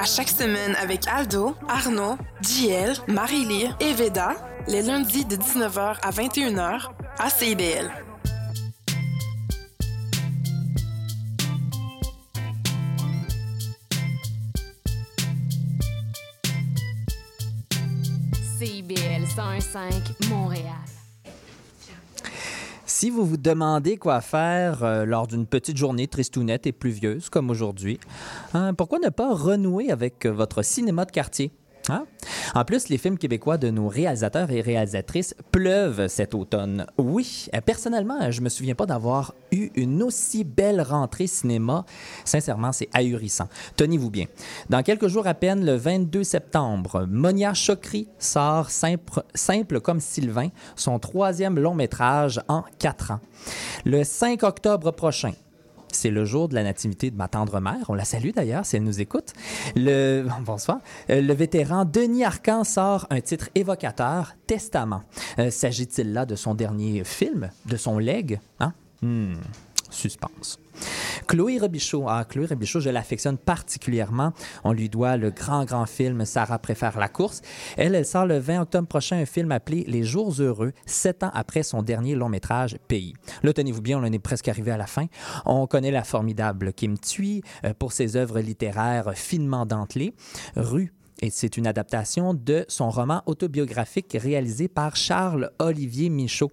À chaque semaine avec Aldo, Arnaud, JL, Marie-Lee et Veda, les lundis de 19h à 21h à CIBL. CIBL 105 Montréal. Si vous vous demandez quoi faire euh, lors d'une petite journée tristounette et pluvieuse comme aujourd'hui, hein, pourquoi ne pas renouer avec euh, votre cinéma de quartier? Hein? En plus, les films québécois de nos réalisateurs et réalisatrices pleuvent cet automne. Oui, euh, personnellement, je me souviens pas d'avoir eu une aussi belle rentrée cinéma. Sincèrement, c'est ahurissant. Tenez-vous bien. Dans quelques jours à peine, le 22 septembre, Monia Chokri sort simple, simple comme Sylvain, son troisième long métrage en quatre ans. Le 5 octobre prochain, c'est le jour de la nativité de ma tendre mère. On la salue d'ailleurs si elle nous écoute. Le, bonsoir. Euh, Le vétéran Denis Arcan sort un titre évocateur, Testament. Euh, S'agit-il là de son dernier film, de son leg? Hein? Hmm, suspense. Chloé Robichaud. Ah, Chloé Robichaud, je l'affectionne particulièrement. On lui doit le grand, grand film Sarah préfère la course. Elle, elle sort le 20 octobre prochain un film appelé Les Jours heureux, sept ans après son dernier long métrage Pays. Là, tenez-vous bien, on en est presque arrivé à la fin. On connaît la formidable Kim Thuy euh, pour ses œuvres littéraires finement dentelées. Rue et c'est une adaptation de son roman autobiographique réalisé par Charles-Olivier Michaud.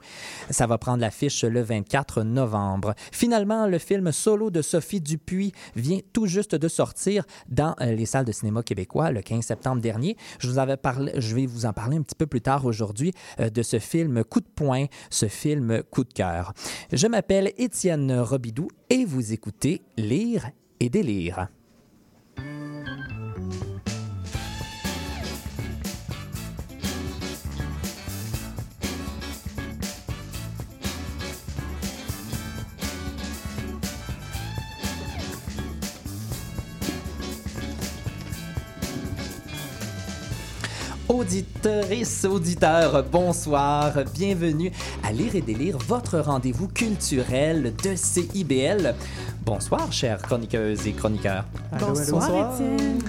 Ça va prendre l'affiche le 24 novembre. Finalement, le film solo de Sophie Dupuis vient tout juste de sortir dans euh, les salles de cinéma québécois le 15 septembre dernier. Je, vous avais parlé, je vais vous en parler un petit peu plus tard aujourd'hui euh, de ce film Coup de poing, ce film Coup de cœur. Je m'appelle Étienne Robidoux et vous écoutez Lire et délire. Auditrices, auditeurs, bonsoir. Bienvenue à Lire et Délire, votre rendez-vous culturel de CIBL. Bonsoir, chères chroniqueuses et chroniqueurs. Bonsoir, Étienne.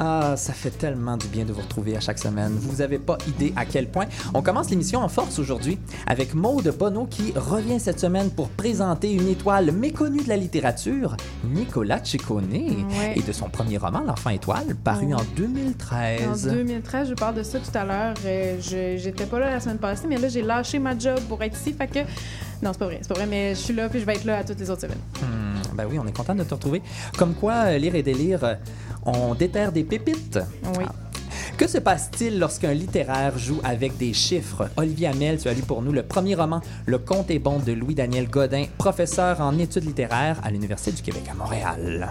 Ah, ça fait tellement du bien de vous retrouver à chaque semaine. Vous n'avez pas idée à quel point. On commence l'émission en force aujourd'hui avec Maude Bonneau qui revient cette semaine pour présenter une étoile méconnue de la littérature, Nicolas Ciccone, Ouais. et de son premier roman, L'Enfant étoile, paru Ouais. en En 2013. 2013, je parle de ça tout à l'heure. Euh, je- J'étais pas là la semaine passée, mais là, j'ai lâché ma job pour être ici. Fait que. Non, c'est pas vrai. C'est pas vrai, mais je suis là puis je vais être là à toutes les autres semaines. Hmm, ben oui, on est content de te retrouver. Comme quoi, Lire et Délire, on déterre des pépites? Oui. Ah. Que se passe-t-il lorsqu'un littéraire joue avec des chiffres? Olivier Hamel, tu as lu pour nous le premier roman, Le Conte est bon de Louis-Daniel Godin, professeur en études littéraires à l'Université du Québec à Montréal.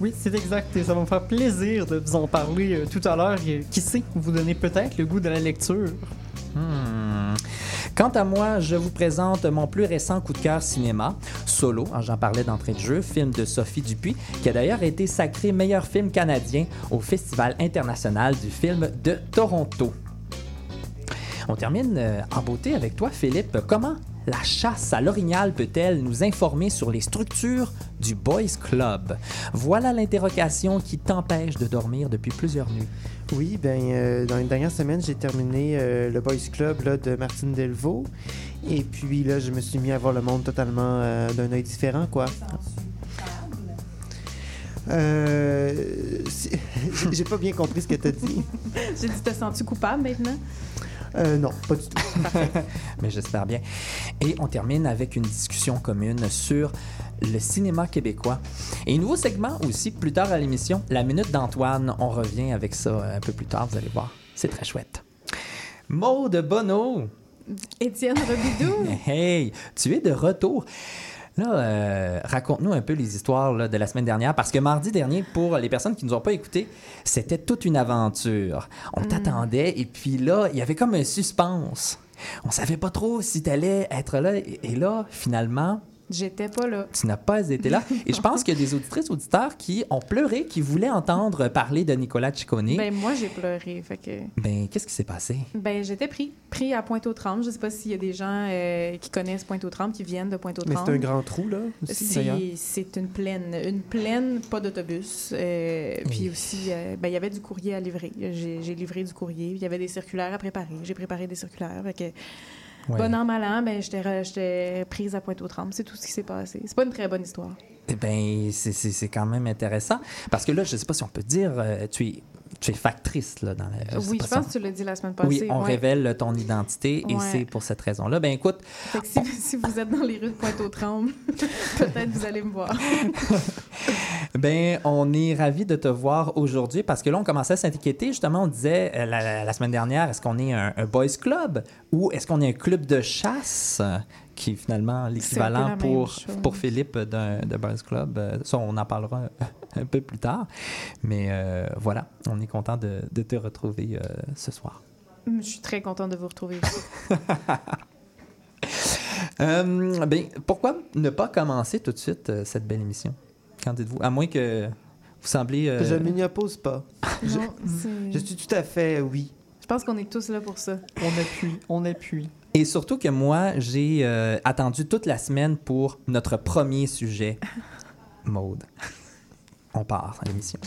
Oui, c'est exact. Et ça va me faire plaisir de vous en parler euh, tout à l'heure. Et, Qui sait, vous donner peut-être le goût de la lecture. Hmm. Quant à moi, je vous présente mon plus récent coup de cœur cinéma, Solo, hein, j'en parlais d'entrée de jeu, film de Sophie Dupuis, qui a d'ailleurs été sacré meilleur film canadien au Festival international du film de Toronto. On termine euh, en beauté avec toi, Philippe. Comment la chasse à l'orignal peut-elle nous informer sur les structures du Boys Club? Voilà l'interrogation qui t'empêche de dormir depuis plusieurs nuits. Oui, ben euh, dans les dernières semaines, j'ai terminé euh, le Boys Club là, de Martine Delvaux. Et puis là, je me suis mis à voir le monde totalement euh, d'un œil différent, quoi. Euh, j'ai pas bien compris ce que t'as dit. J'ai dit, te sens-tu coupable maintenant? Euh, non, pas du tout. mais j'espère bien. Et on termine avec une discussion commune sur le cinéma québécois. Et un nouveau segment aussi, plus tard à l'émission, La Minute d'Antoine. On revient avec ça un peu plus tard, vous allez voir. C'est très chouette. Maude Bonneau, Étienne Robidou. hey, tu es de retour. Là, euh, raconte-nous un peu les histoires là, de la semaine dernière, parce que mardi dernier, pour les personnes qui ne nous ont pas écoutés, c'était toute une aventure. On t'attendait, et puis là, il y avait comme un suspense. On savait pas trop si tu allais être là, et et là, finalement, J'étais pas là. Tu n'as pas été là. Et je pense qu'il y a des auditrices, auditeurs qui ont pleuré, qui voulaient entendre parler de Nicolas Ciccone. Ben, moi, j'ai pleuré. Fait que. Ben, qu'est-ce qui s'est passé? Ben, j'étais pris. Pris à Pointe-aux-Trembles. Je sais pas s'il y a des gens euh, qui connaissent Pointe-aux-Trembles, qui viennent de Mais Pointe-aux-Trembles. c'est un grand trou, là. C'est une plaine. Une plaine, pas d'autobus. Euh, Puis aussi, euh, ben, il y avait du courrier à livrer. J'ai j'ai livré du courrier. Il y avait des circulaires à préparer. J'ai préparé des circulaires. Fait que, Ouais. bon an, mal an, ben, j'étais prise à Pointe-aux-Trembles. C'est tout ce qui s'est passé. C'est pas une très bonne histoire. Eh ben, c'est- c'est c'est quand même intéressant. Parce que là, je ne sais pas si on peut dire, euh, tu, es, tu es factrice là, dans la. sais oui, je pense on- que tu l'as dit la semaine passée. Oui, on ouais. révèle ton identité et Ouais. c'est pour cette raison-là. Ben écoute, Fait que si, si vous êtes dans les rues de Pointe-aux-Trembles, peut-être vous allez me voir. ben on est ravis de te voir aujourd'hui parce que là, on commençait à s'inquiéter. Justement, on disait euh, la, semaine dernière, est-ce qu'on est un, un boys club ou est-ce qu'on est un club de chasse? euh, qui est finalement l'équivalent pour, pour Philippe d'un de boys club. Euh, Ça, on en parlera un peu plus tard. Mais euh, voilà, on est content de, de te retrouver euh, ce soir. Je suis très contente de vous retrouver. Euh, ben, pourquoi ne pas commencer tout de suite euh, cette belle émission? Qu'en dites-vous? À moins que vous semblez... euh, Je ne m'y oppose pas. Non, je suis tout à fait oui. Je pense qu'on est tous là pour ça. On appuie, on appuie. Et surtout que moi, j'ai euh, attendu toute la semaine pour notre premier sujet. Maude. On part à l'émission.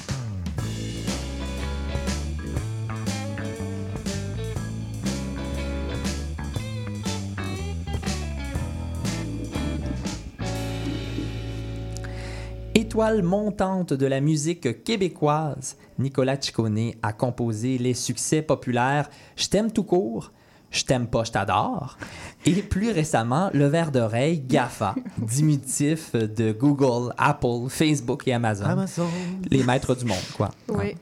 Étoile montante de la musique québécoise, Nicolas Ciccone a composé les succès populaires Je t'aime tout court, Je t'aime pas, je t'adore et plus récemment Le verre d'oreille GAFA, diminutif de Google, Apple, Facebook et Amazon. Amazon. Les maîtres du monde, quoi. Oui.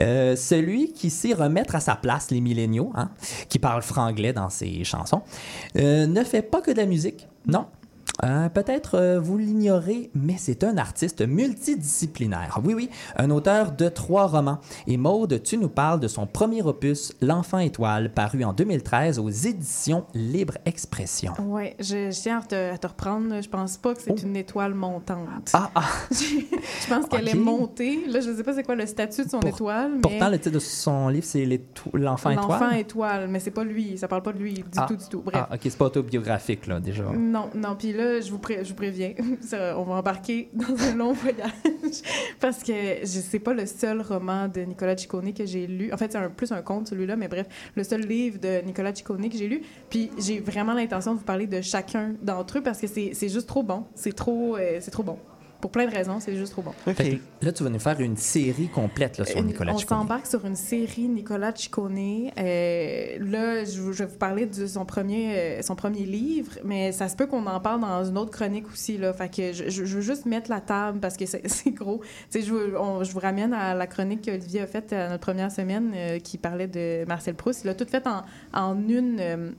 Euh, celui qui sait remettre à sa place les milléniaux, hein, qui parle franglais dans ses chansons, euh, ne fait pas que de la musique, non. Euh, Peut-être euh, vous l'ignorez, mais c'est un artiste multidisciplinaire. Oui, oui, un auteur de trois romans. Et Maude, tu nous parles de son premier opus, L'Enfant étoile, paru en 2013 aux éditions Libre Expression. Oui, je, je tiens à te, à te reprendre. Je pense pas que c'est Oh. une étoile montante. Ah, ah, je pense qu'elle est montée. Là, je sais pas c'est quoi le statut de son Pour- étoile, mais pourtant, le titre de son livre, c'est L'Enfant étoile. l'enfant étoile, mais c'est pas lui. Ça parle pas de lui du Ah. tout, du tout. Bref. Ah, ok, c'est pas autobiographique, là, déjà. Non, non. Puis là, je vous, préviens, on va embarquer dans un long voyage parce que sais pas le seul roman de Nicolas Ciccone que j'ai lu. En fait, c'est plus un conte celui-là, mais bref, le seul livre de Nicolas Ciccone que j'ai lu. Puis j'ai vraiment l'intention de vous parler de chacun d'entre eux parce que c'est c'est juste trop bon. C'est trop, euh, c'est trop bon. Pour plein de raisons, c'est juste trop bon. OK. Fait que là, tu vas nous faire une série complète là, sur Nicolas on Ciccone. s'embarque sur une série Nicolas Ciccone. Euh, là, je, je vais vous parler de son premier, euh, son premier livre, mais ça se peut qu'on en parle dans une autre chronique aussi. Là. Fait que je, je- je veux juste mettre la table parce que c'est c'est gros. Je, vous- on- je vous ramène à la chronique qu'Olivier a faite à notre première semaine euh, qui parlait de Marcel Proust. Il a tout fait en, en une...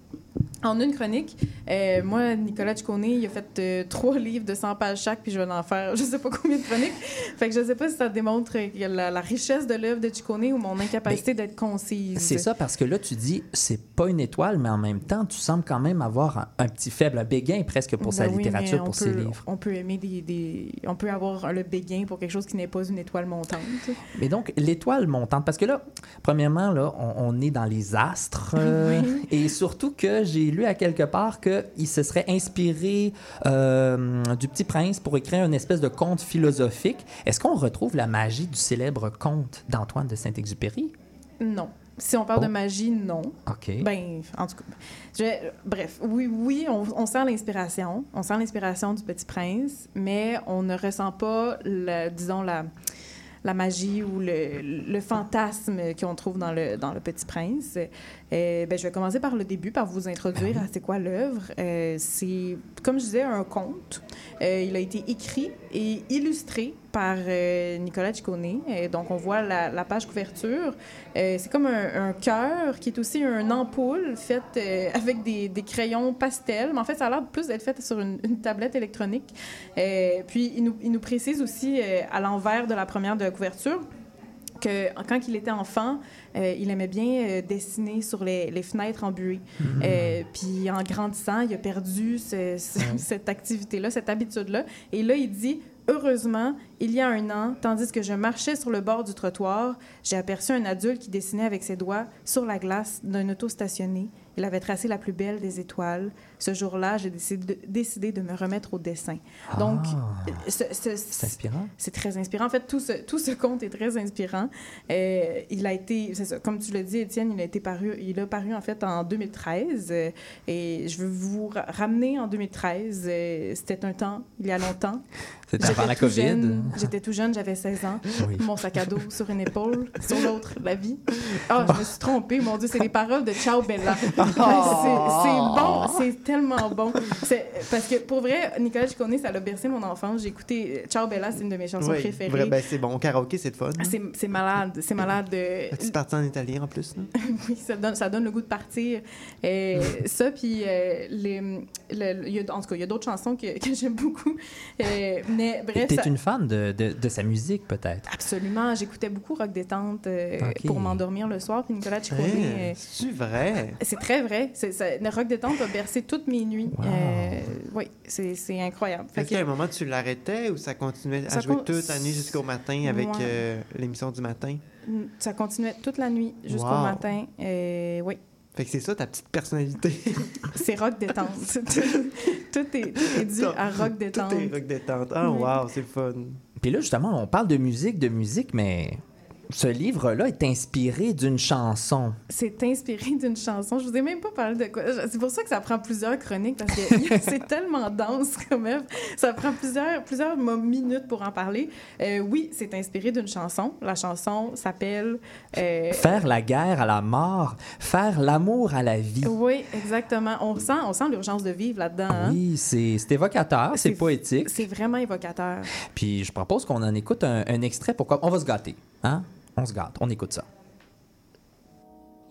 en une chronique, Euh, moi, Nicolas Ciccone, il a fait euh, trois livres de 100 pages chaque, puis je vais en faire je sais pas combien de chroniques. Fait que je sais pas si ça démontre la, la richesse de l'œuvre de Ciccone ou mon incapacité d'être concise. C'est ça, parce que là, tu dis, c'est pas une étoile, mais en même temps, tu sembles quand même avoir un, un petit faible, un béguin presque pour sa Ben oui, littérature, pour ses livres. On peut aimer des, des- On peut avoir le béguin pour quelque chose qui n'est pas une étoile montante. Mais donc, l'étoile montante, parce que là, premièrement, là, on, on est dans les astres, euh, Oui. et surtout que j'ai lu à quelque part qu'il se serait inspiré euh, du Petit Prince pour écrire une espèce de conte philosophique. Est-ce qu'on retrouve la magie du célèbre conte d'Antoine de Saint-Exupéry? Non. Si on parle Oh. de magie, non. OK. Ben, en tout cas, je- bref, oui, oui, on, on sent l'inspiration, on sent l'inspiration du Petit Prince, mais on ne ressent pas, la, disons la, la magie ou le, le fantasme qu'on trouve dans le dans le Petit Prince. Euh, ben, je vais commencer par le début, par vous introduire à c'est quoi l'œuvre. Euh, c'est, comme je disais, un conte. Euh, il a été écrit et illustré par Nicolas Ciccone. Donc, on voit la, la page couverture. C'est comme un, un cœur qui est aussi une ampoule faite avec des, des crayons pastels. Mais en fait, ça a l'air plus d'être fait sur une, une tablette électronique. Puis, il nous, il nous précise aussi à l'envers de la première de couverture que quand il était enfant, euh, il aimait bien euh, dessiner sur les, les fenêtres embuées. Euh, puis en grandissant, il a perdu ce- ce- cette activité-là, cette habitude-là. Et là, il dit Heureusement, il y a un an, tandis que je marchais sur le bord du trottoir, j'ai aperçu un adulte qui dessinait avec ses doigts sur la glace d'un auto stationné. Il avait tracé la plus belle des étoiles. Ce jour-là, j'ai décidé, décidé de me remettre au dessin. Donc, Ah. ce- ce- C'est inspirant. c'est très inspirant. En fait, tout ce, tout ce conte est très inspirant. Euh, il a été, ça, comme tu l'as dit, Étienne, il a été paru, il a paru en fait en 2013. euh, et je veux vous ra- ramener en 2013. euh, C'était un temps, il y a longtemps. C'était avant J'étais la tout COVID. jeune, J'étais tout jeune, j'avais 16 ans. Oui. Mon sac à dos sur une épaule, sur l'autre, la vie. Ah, je me suis trompée, mon Dieu, c'est les paroles de Ciao Bella. C'est c'est bon, c'est tellement bon. Parce que pour vrai, Nicolas Ciccone, ça l'a bercé mon enfance. J'ai écouté Ciao Bella, c'est une de mes chansons Oui, préférées. vrai, ben, c'est bon. Au karaoké, c'est le fun. C'est c'est malade, c'est malade. de- As-tu parti en italien en plus? oui, ça donne, ça donne le goût de partir. Euh, ça, puis euh, les, le- il y a- en tout cas, il y a d'autres chansons que, que j'aime beaucoup. Euh, mais bref, T'es ça- une fan de, de, de sa musique, peut-être? absolument. J'écoutais beaucoup rock détente euh, pour m'endormir le soir. Puis Nicolas Ciccone, Hein, euh, C'est vrai. c'est très vrai. C'est, ça- le rock détente a bercé toutes mes nuits. Wow. Euh, oui, c'est, c'est incroyable. Fait Est-ce que- qu'à un moment, tu l'arrêtais ou ça continuait à Ça jouer con- toute la nuit jusqu'au matin avec Ouais. euh, l'émission du matin? ça continuait toute la nuit jusqu'au Wow. matin. Euh, oui, Fait que c'est ça ta petite personnalité. c'est rock détente. tout, est, tout est dû à rock détente. Tout est rock détente. Ah, Oui. wow, c'est fun. Puis là, justement, on parle de musique, de musique, mais ce livre-là est inspiré d'une chanson. C'est inspiré d'une chanson. Je vous ai même pas parlé de quoi. C'est pour ça que ça prend plusieurs chroniques parce que c'est tellement dense quand même. Ça prend plusieurs, plusieurs minutes pour en parler. Euh, oui, c'est inspiré d'une chanson. La chanson s'appelle. euh, Faire la guerre à la mort, faire l'amour à la vie. Oui, exactement. On sent, on sent l'urgence de vivre là-dedans. hein. Oui, c'est évocateur, c'est C'est- poétique. C'est vraiment évocateur. Puis je propose qu'on en écoute un, un extrait. Pourquoi On va se gâter, hein On se gâte, on écoute ça.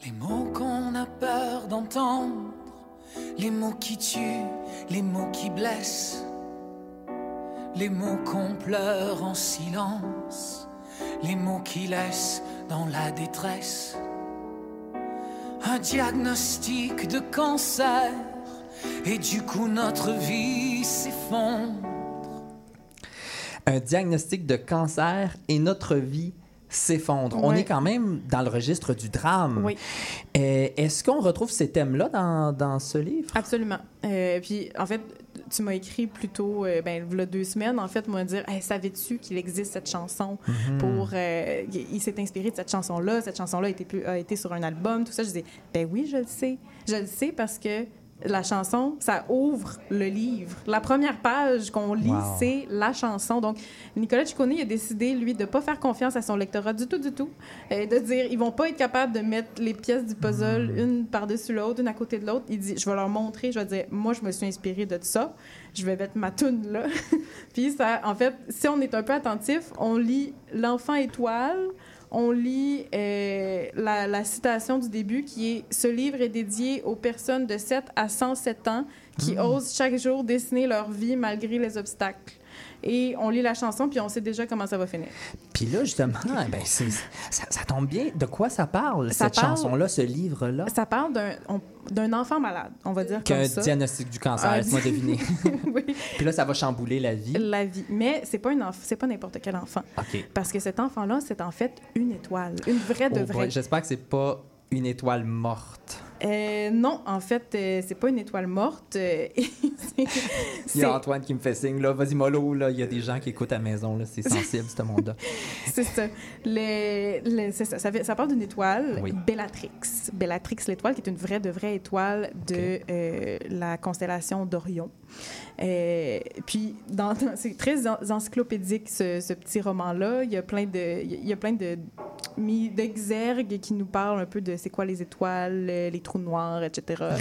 Les mots qu'on a peur d'entendre, les mots qui tuent, les mots qui blessent, les mots qu'on pleure en silence, les mots qui laissent dans la détresse. Un diagnostic de cancer, et du coup notre vie s'effondre. Un diagnostic de cancer et notre vie s'effondre. On est quand même dans le registre du drame. Oui. Euh, Est-ce qu'on retrouve ces thèmes-là dans, dans ce livre? Absolument. Euh, puis, en fait, tu m'as écrit plus tôt, euh, ben, il y a deux semaines, en fait, moi, dire hey, Savais-tu qu'il existe cette chanson pour. euh, il il s'est inspiré de cette chanson-là. Cette chanson-là a a été sur un album, tout ça. Je dis Ben oui, je le sais. Je le sais parce que la chanson, ça ouvre le livre. La première page qu'on lit, Wow. c'est la chanson. Donc, Nicolas Ciccone a décidé, lui, de ne pas faire confiance à son lectorat du tout, du tout. Euh, de dire, ils vont pas être capables de mettre les pièces du puzzle une par-dessus l'autre, une à côté de l'autre. Il dit, je vais leur montrer, je vais dire, moi, je me suis inspiré de ça. Je vais mettre ma toune là. Puis ça, en fait, si on est un peu attentif, on lit L'enfant étoile, on lit euh, la, la citation du début qui est Ce livre est dédié aux personnes de 7 à 107 ans qui osent chaque jour dessiner leur vie malgré les obstacles. Et on lit la chanson, puis on sait déjà comment ça va finir. Puis là, justement, ben, c'est- ça, ça tombe bien. De quoi ça parle, Ça cette chanson-là, ce livre-là? Ça parle d'un enfant malade, on va dire Qu'un diagnostic du cancer, Ah, laisse-moi deviner. oui, Puis là, ça va chambouler la vie. la vie. Mais c'est pas, c'est pas n'importe quel enfant. Parce que cet enfant-là, c'est en fait une étoile. Une vraie de Oh vraie. boy, J'espère que c'est pas une étoile morte. Euh, non, en fait, euh, c'est pas une étoile morte. euh, Il y a Antoine qui me fait signe, là. Vas-y, mollo, là. Il y a des gens qui écoutent à la maison, là. C'est sensible, ce monde-là. C'est ça. Ça. Ça, parle d'une étoile, Oui. Bellatrix. Bellatrix, l'étoile, qui est une vraie de vraie étoile de euh, la constellation d'Orion. Euh, puis, c'est très en- encyclopédique, ce, ce petit roman-là. Il y a plein de, il y a plein de mis d'exergues qui nous parlent un peu de c'est quoi les étoiles, euh, les trous noirs, etc. Mhm.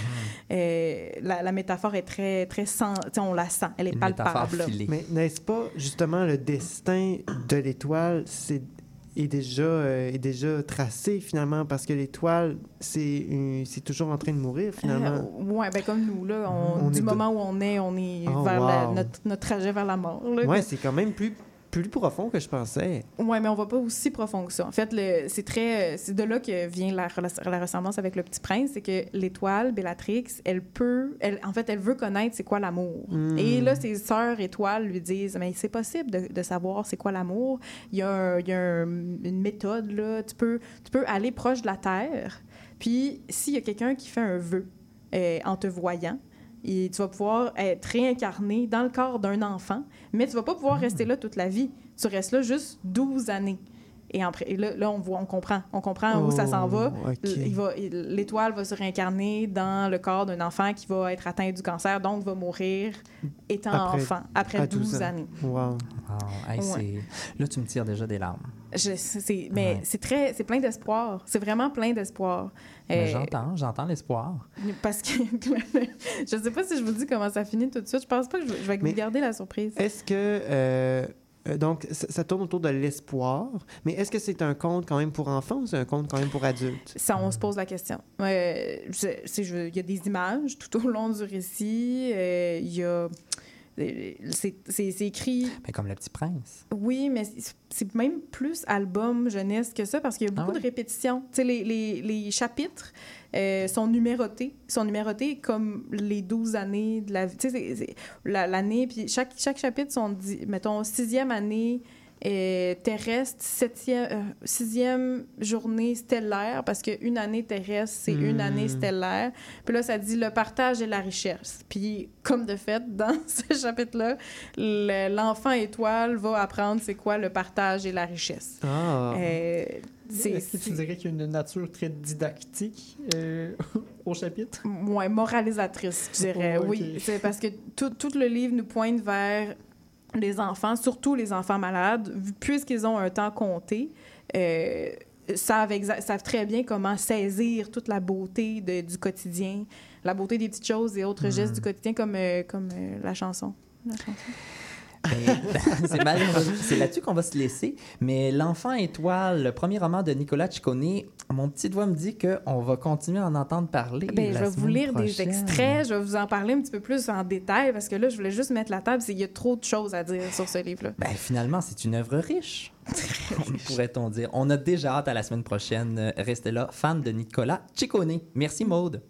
Euh, la, la métaphore est très, très sais, on la sent, elle est Une palpable. Mais n'est-ce pas justement le destin de l'étoile c'est est déjà euh, est déjà tracé finalement? Parce que l'étoile c'est toujours en train de mourir finalement. Euh, ouais, ben comme nous, là, on- On du de- moment où on est, on est Oh, vers la- notre, notre trajet vers la mort. Ouais, c'est quand même plus plus profond que je pensais. Ouais, mais on va pas aussi profond que ça. En fait, c'est très, c'est de là que vient la, ressemblance avec le Petit Prince, c'est que l'étoile Bellatrix, elle peut, elle, en fait, elle veut connaître c'est quoi l'amour. Hmm. Et là, ses sœurs étoiles lui disent, mais c'est possible de, de savoir c'est quoi l'amour. Il y a, un- il y a un- une méthode là. Tu peux, tu peux aller proche de la Terre. Puis s'il y a quelqu'un qui fait un vœu euh, en te voyant. Et tu vas pouvoir être réincarné dans le corps d'un enfant, mais tu vas pas pouvoir rester là toute la vie. Tu restes là juste 12 années. Et, après, et là, là, on voit, on comprend. On comprend où ça s'en va. Oh, ok. Il va- il- L'étoile va se réincarner dans le corps d'un enfant qui va être atteint du cancer, donc va mourir étant Après- enfant, après à 12, 12 ans. années. Wow. Hey, Ouais. c'est- Là, tu me tires déjà des larmes. Je- mais Ouais. c'est très, c'est plein d'espoir. C'est vraiment plein d'espoir. Euh, J'entends, j'entends l'espoir. Parce que je sais pas si je vous dis comment ça finit tout de suite. Je pense pas que je, je vais Mais- garder la surprise. Est-ce que. euh, euh, donc, ça, ça tourne autour de l'espoir, mais est-ce que c'est un conte quand même pour enfants ou c'est un conte quand même pour adultes? Ça, on se pose la question. Euh, Il y a des images tout au long du récit. Il y a. euh, C'est écrit, Mais comme le petit prince. oui, mais c'est- même plus album jeunesse que ça parce qu'il y a Ah beaucoup ouais? de répétitions. Tu sais, les, les, les chapitres euh, sont numérotés. Sont numérotés comme les 12 années de la vie. Tu sais, l'année, puis chaque, chaque chapitre sont, mettons, sixième année euh, terrestre, septième, euh, sixième journée stellaire, parce qu'une année terrestre, c'est une Hmm. année stellaire. Puis là, ça dit le partage et la richesse. Puis, comme de fait, dans ce chapitre-là, le- l'enfant étoile va apprendre c'est quoi le partage et la richesse. Ah! Euh, c'est Est-ce que tu dirais qu'il y a une nature très didactique euh, au chapitre? moins moralisatrice, je dirais. Oh. Oui, c'est parce que tout, tout le livre nous pointe vers les enfants, surtout les enfants malades, puisqu'ils ont un temps compté. euh, savent, très bien comment saisir toute la beauté de- du quotidien, la beauté des petites choses et autres gestes du quotidien, comme, euh, comme euh, la chanson. La chanson. C'est malheureux. C'est là-dessus qu'on va se laisser. Mais L'Enfant étoile, le premier roman de Nicolas Ciccone, mon petit doigt me dit qu'on va continuer à en entendre parler. Ben, je vais vous lire des extraits, je vais vous en parler un petit peu plus en détail parce que là, je voulais juste mettre la table. Il y a trop de choses à dire sur ce livre-là. Ben, finalement, c'est une œuvre riche, pourrait-on dire. On a déjà hâte à la semaine prochaine. Restez là, fan de Nicolas Ciccone. Merci, Maude.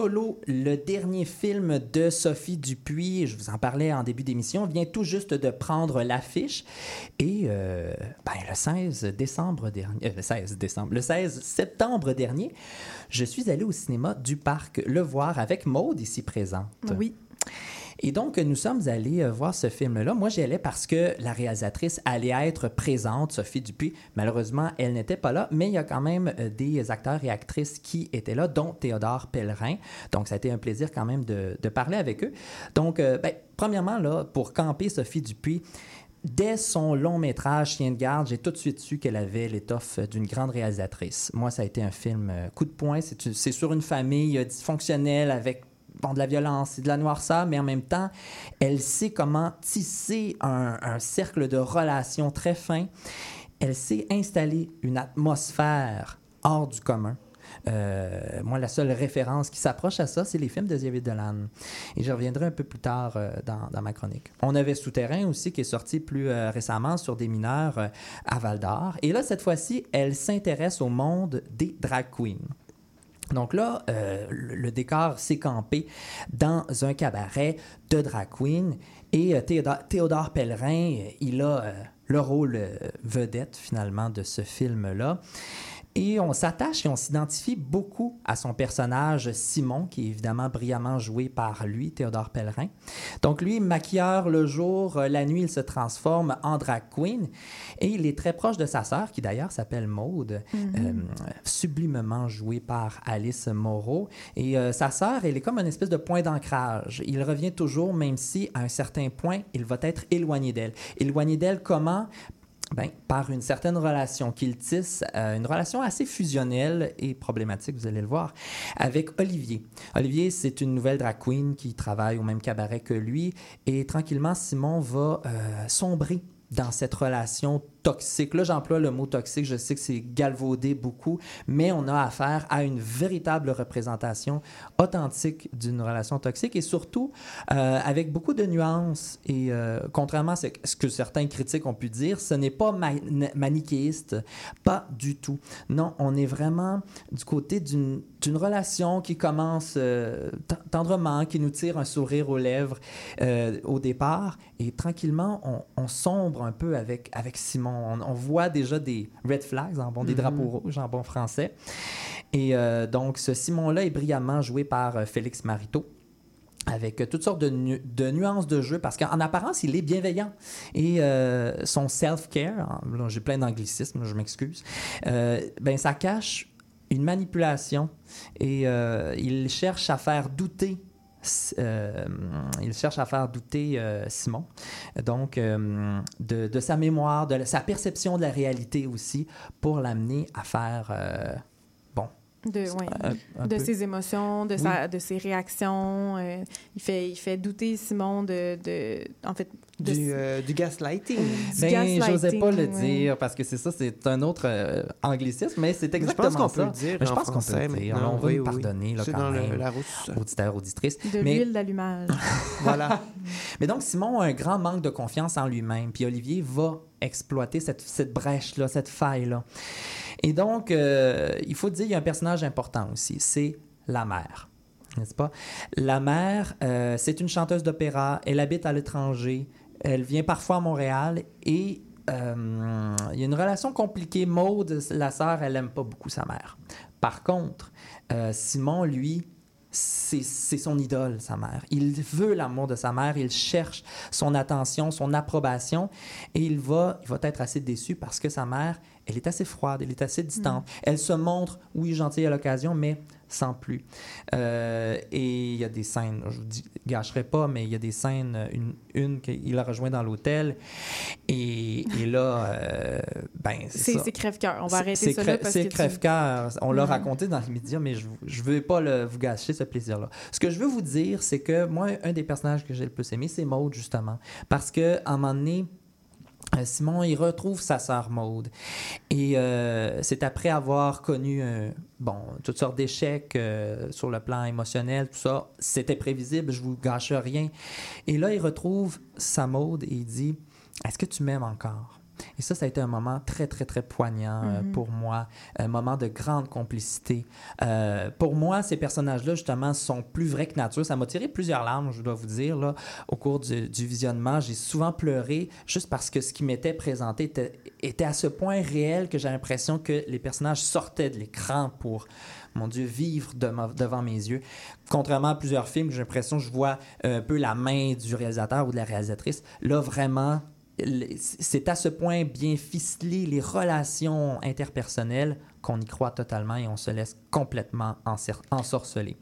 Solo, le dernier film de Sophie Dupuis, je vous en parlais en début d'émission, vient tout juste de prendre l'affiche. Et euh, ben, le 16 décembre dernier, euh, le 16 décembre, le 16 septembre dernier, je suis allé au cinéma du parc Le Voir avec Maude ici présente. Oui. Et donc, nous sommes allés euh, voir ce film-là. Moi, j'y allais parce que la réalisatrice allait être présente, Sophie Dupuis. Malheureusement, elle n'était pas là, mais il y a quand même euh, des acteurs et actrices qui étaient là, dont Théodore Pellerin. Donc, ça a été un plaisir quand même de, parler avec eux. Donc, euh, ben, premièrement, là, pour camper Sophie Dupuis, Dès son long métrage Chien de garde, j'ai tout de suite su qu'elle avait l'étoffe d'une grande réalisatrice. Moi, ça a été un film coup de poing. C'est sur une famille dysfonctionnelle avec bon, de la violence et de la noirceur, mais en même temps, elle sait comment tisser un, cercle de relations très fin. Elle sait installer une atmosphère hors du commun. Euh, moi, la seule référence qui s'approche à ça, c'est les films de David Dolan. Et je reviendrai un peu plus tard euh, dans, ma chronique. On avait Souterrain aussi qui est sorti plus euh, récemment sur des mineurs à Val d'Or. Et là, cette fois-ci, elle s'intéresse au monde des drag queens. Donc là, euh, le, décor s'est campé dans un cabaret de drag queen et euh, Théodore, Pellerin, euh, il a le rôle vedette finalement de ce film-là. Et on s'attache et on s'identifie beaucoup à son personnage Simon, qui est évidemment brillamment joué par lui, Théodore Pellerin. Donc lui, maquilleur le jour, euh, la nuit, il se transforme en drag queen. Et il est très proche de sa sœur, qui d'ailleurs s'appelle Maude, euh, sublimement jouée par Alice Moreau. Et euh, sa sœur, elle est comme une espèce de point d'ancrage. Il revient toujours, même si à un certain point, il va être éloigné d'elle. Éloigné d'elle comment? Ben, par une certaine relation qu'il tisse, euh, une relation assez fusionnelle et problématique, vous allez le voir, avec Olivier. Olivier, c'est une nouvelle drag queen qui travaille au même cabaret que lui et tranquillement, Simon va euh, sombrer dans cette relation toxique. Là, j'emploie le mot toxique, je sais que c'est galvaudé beaucoup, mais on a affaire à une véritable représentation authentique d'une relation toxique et surtout euh, avec beaucoup de nuances. Et euh, contrairement à ce que certains critiques ont pu dire, ce n'est pas ma- manichéiste, pas du tout. Non, on est vraiment du côté d'une relation qui commence euh, tendrement, qui nous tire un sourire aux lèvres au départ, et tranquillement, on, sombre un peu avec Simon. On, on voit déjà des red flags, en bon, des drapeaux rouges en bon français. Et euh, donc, ce Simon-là est brillamment joué par euh, Félix Mariteau avec euh, toutes sortes de, nu- de nuances de jeu, parce qu'en apparence, il est bienveillant. Et euh, son self-care, j'ai plein d'anglicismes, je m'excuse, euh, ben, ça cache une manipulation et euh, il cherche à faire douter. Euh, il cherche à faire douter euh, Simon, donc euh, de, de sa mémoire, de la- sa perception de la réalité aussi, pour l'amener à faire bon, De, ouais. un- un de peu- ses émotions, de, sa, de ses réactions. il, fait, il fait douter Simon de. de en fait, de, Du, euh, du gaslighting. du Ben, j'osais pas le gaslighting, ouais. dire parce que c'est ça, c'est un autre euh, anglicisme, mais c'est Je exactement pense qu'on ça. peut le dire Mais je en pense qu'on peut le dire. On va Oui, nous oui, oui. pardonner là, quand dans le- même, la rousse. auditeurs, auditrices. De Mais, l'huile d'allumage. voilà. mais donc, Simon a un grand manque de confiance en lui-même, puis Olivier va exploiter cette, cette brèche-là, cette faille-là. Et donc, euh, il faut dire, il y a un personnage important aussi, c'est la mère. N'est-ce pas? La mère, euh, c'est une chanteuse d'opéra, elle habite à l'étranger, elle vient parfois à Montréal et euh, il y a une relation compliquée. Maude, la sœur, elle n'aime pas beaucoup sa mère. Par contre, euh, Simon, lui, c'est c'est son idole, sa mère. Il veut l'amour de sa mère, il cherche son attention, son approbation, et il va, il va être assez déçu parce que sa mère, elle est assez froide, elle est assez distante. Elle se montre, oui, gentille à l'occasion, mais sans plus. Euh, et il y a des scènes, je vous dis, gâcherai pas, mais il y a des scènes, une, une qu'il a rejoint dans l'hôtel, et, et là, euh, ben, c'est C'est ça. c'est crève-cœur. On va arrêter ça là crè- parce C'est tu- crève-cœur. On l'a raconté dans les médias, mais je ne veux pas le- vous gâcher ce plaisir-là. Ce que je veux vous dire, c'est que moi, un des personnages que j'ai le plus aimé, c'est Maude, justement. Parce qu'à un moment donné, Simon, il retrouve sa sœur Maude. Et euh, c'est après avoir connu euh, bon, toutes sortes d'échecs euh, sur le plan émotionnel, tout ça. C'était prévisible, je vous gâche rien. Et là, il retrouve sa Maude et il dit Est-ce que tu m'aimes encore et ça, ça a été un moment très, très, très poignant euh, Mhm. pour moi, un moment de grande complicité. Euh, pour moi, ces personnages-là, justement, sont plus vrais que nature. Ça m'a tiré plusieurs larmes, je dois vous dire, là, au cours du, du visionnement. J'ai souvent pleuré juste parce que ce qui m'était présenté était, était à ce point réel que j'ai l'impression que les personnages sortaient de l'écran pour, mon Dieu, vivre de ma- devant mes yeux. Contrairement à plusieurs films, j'ai l'impression que je vois un peu la main du réalisateur ou de la réalisatrice. Là, vraiment, c'est à ce point bien ficelé les relations interpersonnelles qu'on y croit totalement et on se laisse complètement ensorceler.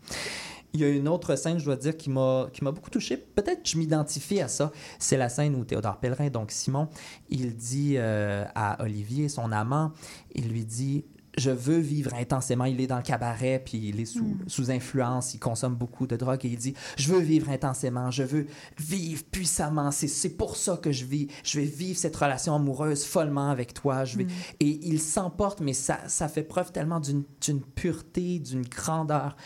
Il y a une autre scène, je dois dire, qui m'a qui m'a beaucoup touché. Peut-être que je m'identifie à ça. C'est la scène où Théodore Pellerin, donc Simon, il dit euh, à Olivier, son amant, il lui dit je veux vivre intensément. Il est dans le cabaret, puis il est sous, sous influence, il consomme beaucoup de drogue et il dit Je veux vivre intensément, je veux vivre puissamment. C'est, c'est pour ça que je vis. Je vais vivre cette relation amoureuse follement avec toi. Je vais... Et il s'emporte, mais ça, ça fait preuve tellement d'une, d'une pureté, d'une grandeur,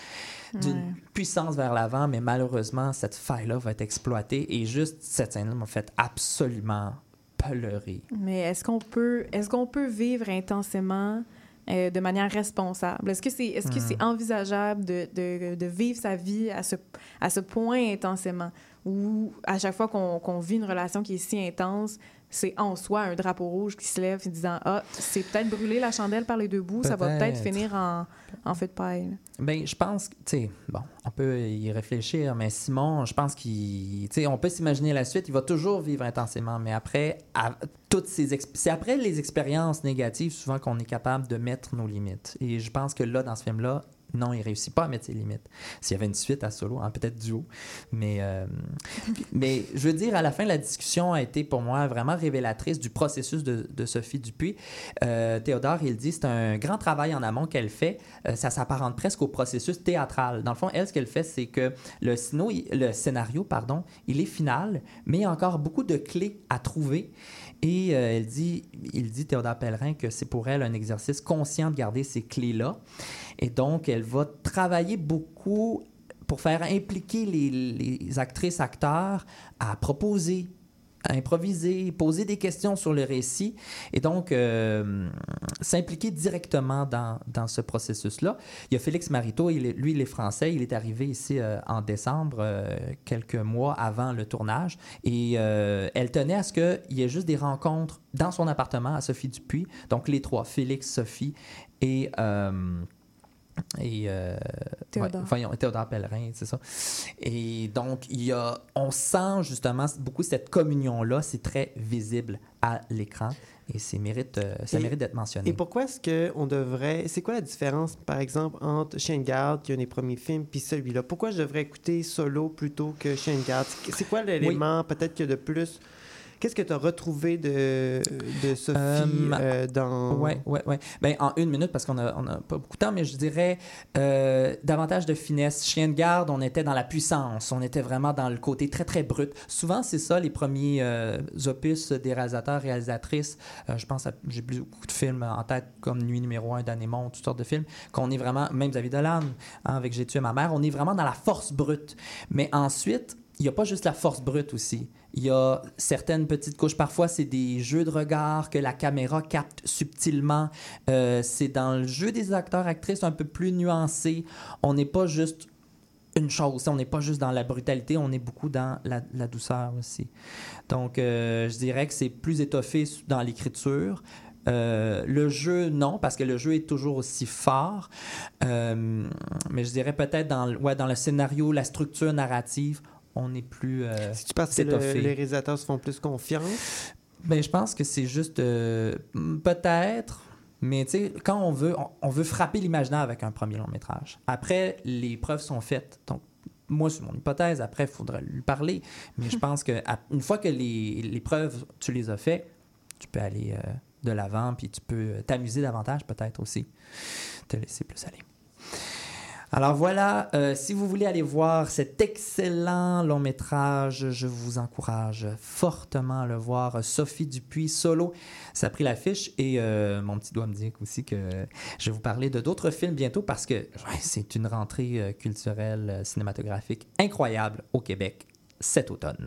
d'une Ouais. puissance vers l'avant, mais malheureusement, cette faille-là va être exploitée. Et juste cette scène-là m'a fait absolument pleurer. Mais est-ce qu'on peut, est-ce qu'on peut vivre intensément euh, de manière responsable? Est-ce que c'est, est-ce que Hmm. envisageable de, de, de vivre sa vie à ce, à ce point intensément? Ou à chaque fois qu'on, qu'on vit une relation qui est si intense, c'est en soi un drapeau rouge qui se lève en disant Ah, c'est peut-être brûler la chandelle par les deux bouts, ça va peut-être finir en, en feu de paille. Ben, je pense que, tu sais, bon, on peut y réfléchir, mais Simon, je pense qu'il, tu sais, on peut s'imaginer la suite, il va toujours vivre intensément, mais après, à- toutes ces, c'est après les expériences négatives souvent qu'on est capable de mettre nos limites. Et je pense que là, dans ce film-là, non, il réussit pas à mettre ses limites. S'il y avait une suite à solo, hein, peut-être duo. Mais, euh, mais je veux dire, à la fin, la discussion a été pour moi vraiment révélatrice du processus de, Sophie Dupuis. Euh, Théodore, il dit, c'est un grand travail en amont qu'elle fait. Euh, ça s'apparente presque au processus théâtral. Dans le fond, elle, ce qu'elle fait, c'est que le, le scénario, pardon, il est final, mais il y a encore beaucoup de clés à trouver. Et euh, elle dit, il dit, Théodore Pellerin, que c'est pour elle un exercice conscient de garder ces clés-là. Et donc, elle va travailler beaucoup pour faire impliquer les, actrices, acteurs à proposer, improviser, poser des questions sur le récit et donc euh, s'impliquer directement dans, ce processus-là. Il y a Félix Marito, il lui, il est français, il est arrivé ici euh, en décembre, euh, quelques mois avant le tournage, et elle tenait à ce qu'il y ait juste des rencontres dans son appartement à Sophie Dupuis, donc les trois, Félix, Sophie et... et euh, Théodore. ouais, voyons, Théodore Pellerin, c'est ça. Et donc, il y a, on sent justement beaucoup cette communion-là, c'est très visible à l'écran et c'est mérite, euh, ça Et- mérite d'être mentionné. Et pourquoi est-ce qu'on devrait. C'est quoi la différence, par exemple, entre Chien de garde, qui est un des premiers films, puis celui-là? Pourquoi je devrais écouter Solo plutôt que Chien de garde C'est quoi l'élément, peut-être que de plus Qu'est-ce que tu as retrouvé de, de Sophie Euh, euh, dans. Ouais, ouais, ouais. Ben, en une minute, parce qu'on n'a on a pas beaucoup de temps, mais je dirais euh, davantage de finesse. Chien de garde, on était dans la puissance. On était vraiment dans le côté très, très brut. Souvent, c'est ça, les premiers euh, opus des réalisateurs, réalisatrices. Je pense à. J'ai beaucoup de films en tête, comme Nuit numéro 1 d'Anémon, toutes sortes de films, qu'on est vraiment. Même David Dolan, hein, avec J'ai tué ma mère, on est vraiment dans la force brute. Mais ensuite, il n'y a pas juste la force brute aussi. Il y a certaines petites couches. Parfois, c'est des jeux de regard que la caméra capte subtilement. Euh, c'est dans le jeu des acteurs, actrices un peu plus nuancé. On n'est pas juste une chose. On n'est pas juste dans la brutalité, on est beaucoup dans la, douceur aussi. Donc, euh, je dirais que c'est plus étoffé dans l'écriture. Euh, le jeu, non, parce que le jeu est toujours aussi fort. Mais je dirais peut-être dans, ouais, dans le scénario, la structure narrative, on est plus. euh, Si tu penses que le- les réalisateurs se font plus confiance? Ben, je pense que c'est juste euh, peut-être, mais tu sais, quand on veut, on, on veut frapper l'imaginaire avec un premier long métrage. Après, les preuves sont faites. Donc, moi, c'est mon hypothèse. Après, il faudra lui parler. Mais je pense que à- une fois que les, les preuves, tu les as faites, tu peux aller euh, de l'avant, puis tu peux t'amuser davantage, peut-être aussi. Te laisser plus aller. Alors voilà, euh, si vous voulez aller voir cet excellent long métrage, je vous encourage fortement à le voir. Sophie Dupuis, solo, ça a pris l'affiche et euh, mon petit doigt me dit aussi que je vais vous parler de d'autres films bientôt parce que c'est une rentrée euh, culturelle cinématographique incroyable au Québec cet automne.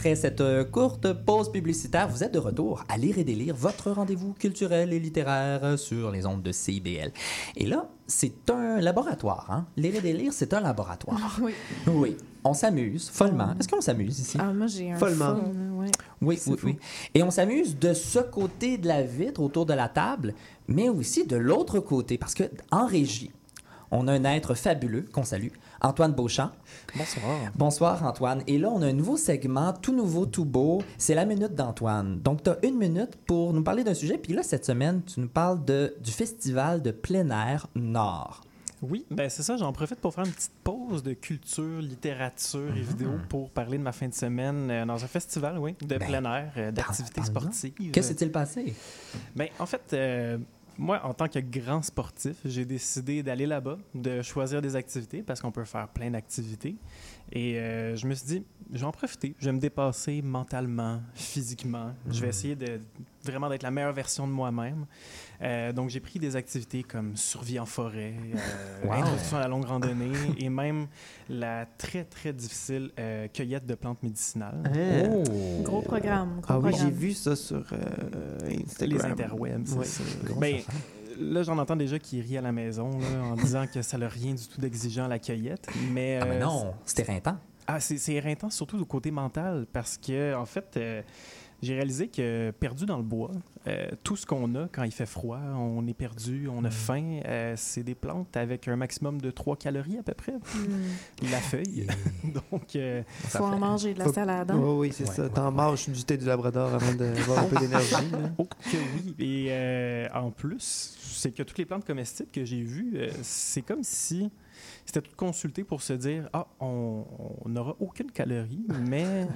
Après cette euh, courte pause publicitaire, vous êtes de retour à Lire et délire, votre rendez-vous culturel et littéraire sur les ondes de CIBL. Et là, c'est un laboratoire. Hein? Lire et délire, c'est un laboratoire. Oui. Oui, on s'amuse follement. Est-ce qu'on s'amuse ici? Ah, moi, j'ai un Follement. fun, ouais. Oui, oui, fou. oui. Et on s'amuse de ce côté de la vitre, autour de la table, mais aussi de l'autre côté, parce que en régie, on a un être fabuleux qu'on salue, Antoine Beauchamp. Bonsoir. Bonsoir Antoine. Et là, on a un nouveau segment, tout nouveau, tout beau. C'est la minute d'Antoine. Donc, tu as une minute pour nous parler d'un sujet. Puis là, cette semaine, tu nous parles de, du festival de plein air Nord. Oui, ben c'est ça, j'en profite pour faire une petite pause de culture, littérature et vidéo pour parler de ma fin de semaine euh, dans un festival, oui, de Ben, plein air, euh, d'activités sportives. Que s'est-il passé? Ben, en fait, euh, moi, en tant que grand sportif, j'ai décidé d'aller là-bas, de choisir des activités parce qu'on peut faire plein d'activités. Et euh, je me suis dit, je vais en profiter. Je vais me dépasser mentalement, physiquement. Je vais essayer de vraiment d'être la meilleure version de moi-même. Euh, donc, j'ai pris des activités comme survie en forêt, euh, Wow. introduction à la longue randonnée et même la très, très difficile euh, cueillette de plantes médicinales. Hein? Oh! Gros programme. Gros Ah oui, j'ai vu ça sur euh, Les Instagram. interwebs, c'est Ouais. ça. Grosse Ben. Là, j'en entends déjà qui rient à la maison là, en disant que ça n'a rien du tout d'exigeant à la cueillette. Mais, Ah, mais euh, non, c'était éreintant. Ah, c'est c'est éreintant, surtout du côté mental, parce que, en fait, euh, j'ai réalisé que perdu dans le bois, euh, tout ce qu'on a quand il fait froid, on est perdu, on a faim, euh, c'est des plantes avec un maximum de 3 calories à peu près, Hmm. la feuille. Donc, euh, Ça Faut en fait- manger de la Faut- salade. hein? Oui, oui, c'est Ouais, ça. ouais, T'en ouais. manges du thé du Labrador avant d'avoir un peu d'énergie. Oh que oui. Et euh, en plus, c'est que toutes les plantes comestibles que j'ai vues, euh, c'est comme si c'était tout consulté pour se dire ah on n'aura aucune calorie, mais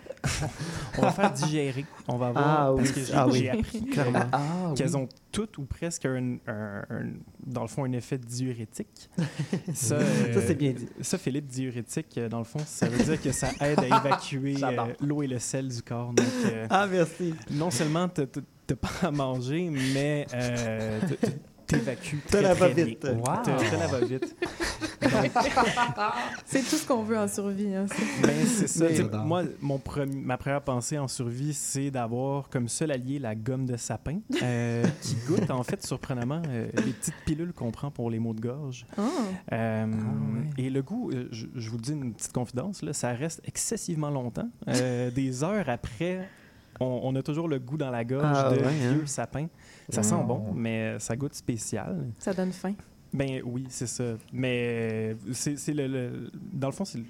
on va faire digérer. On va voir Ah parce oui, que j'ai ah oui. appris Clairement. Ah, oui. qu'elles ont toutes ou presque un, un- un- dans le fond un effet diurétique. Ça, Ça, euh, c'est bien dit. ça, Philippe, diurétique, euh, dans le fond, ça veut dire que ça aide à évacuer euh, l'eau et le sel du corps. Donc, euh, Ah, merci. non seulement t'as t'as pas à manger, mais t- t- t'évacues T'as très, la très va-vite. bien. Wow. T'as t'as la va-vite. C'est tout ce qu'on veut en survie. Hein. Ben, c'est ça. Moi, mon premi- ma première pensée en survie, c'est d'avoir comme seul allié la gomme de sapin, euh, qui goûte en fait surprenamment euh, les petites pilules qu'on prend pour les maux de gorge. Ah. Euh, ouais. Et le goût, je, je vous dis une petite confidence, là, ça reste excessivement longtemps. Euh, des heures après, on, on a toujours le goût dans la gorge Ah de ouais, hein? vieux sapin. Ça sent bon, mais ça goûte spécial. Ça donne faim. Ben oui, c'est ça. Mais c'est c'est le, le- Dans le fond, c'est le,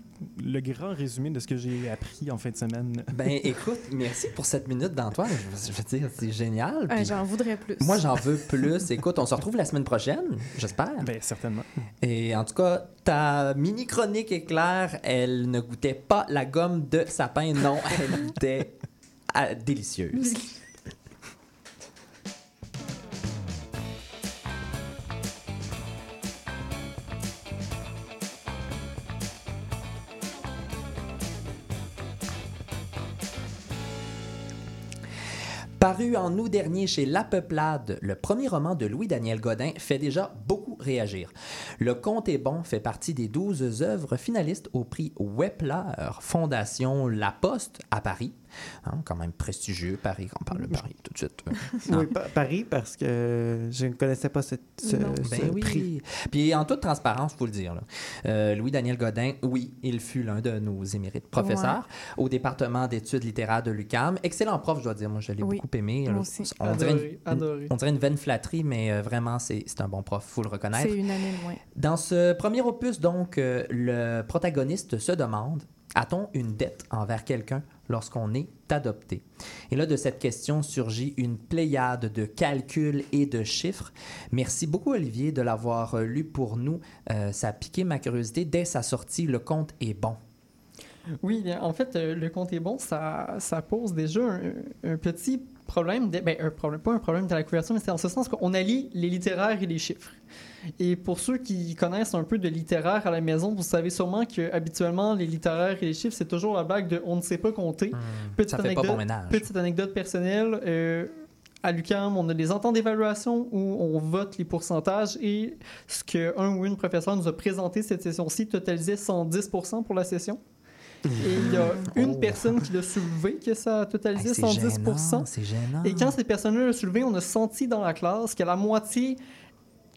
le grand résumé de ce que j'ai appris en fin de semaine. Ben écoute, merci pour cette minute d'Antoine. Je, je veux dire, c'est génial. J'en voudrais plus. moi, j'en veux plus. Écoute, on se retrouve la semaine prochaine, j'espère. Ben certainement. Et en tout cas, ta mini chronique est claire. Elle ne goûtait pas la gomme de sapin, non, elle était ah, délicieuse. Paru en août dernier chez La Peuplade, le premier roman de Louis-Daniel Godin fait déjà beaucoup réagir. Le Conte est bon fait partie des 12 œuvres finalistes au prix Wepler, Fondation La Poste à Paris. Hein, quand même prestigieux, Paris, on parle de Paris tout de suite. euh. Oui, Pa- Paris, parce que je ne connaissais pas cette, ce, Non. ce Ben oui. prix. Puis en toute transparence, il faut le dire. euh, Louis-Daniel Godin, oui, il fut l'un de nos émérites professeurs au département d'études littéraires de l'UCAM. Excellent prof, je dois dire. Moi, je l'ai Oui, beaucoup aimé. moi aussi. On dirait, une, adoré. on dirait une vaine flatterie, mais euh, vraiment, c'est un bon prof, il faut le reconnaître. C'est unanime, oui. Dans ce premier opus, donc, euh, le protagoniste se demande a-t-on une dette envers quelqu'un? Lorsqu'on est adopté Et là, de cette question surgit une pléiade de calculs et de chiffres. Merci beaucoup, Olivier, de l'avoir euh, lu pour nous. Euh, ça a piqué ma curiosité. Dès sa sortie, le compte est bon. Oui, en fait, euh, le compte est bon, ça, ça pose déjà un, un petit problème, de- ben, un problème, pas un problème de la couverture, mais c'est en ce sens qu'on allie les littéraires et les chiffres. Et pour ceux qui connaissent un peu de littéraire à la maison, vous savez sûrement que habituellement les littéraires et les chiffres, c'est toujours la blague de on ne sait pas compter. Petite ça fait anecdote, bon. Petite anecdote personnelle. euh, à l'UQAM, on a des ententes d'évaluation où on vote les pourcentages et ce qu'un ou une professeur nous a présenté cette session-ci totalisait 110 pour la session. Et il y a une personne qui l'a soulevé, que ça a totalisé Hey, c'est 110 gênant, C'est gênant. Et quand cette personne-là l'a soulevé, on a senti dans la classe que la moitié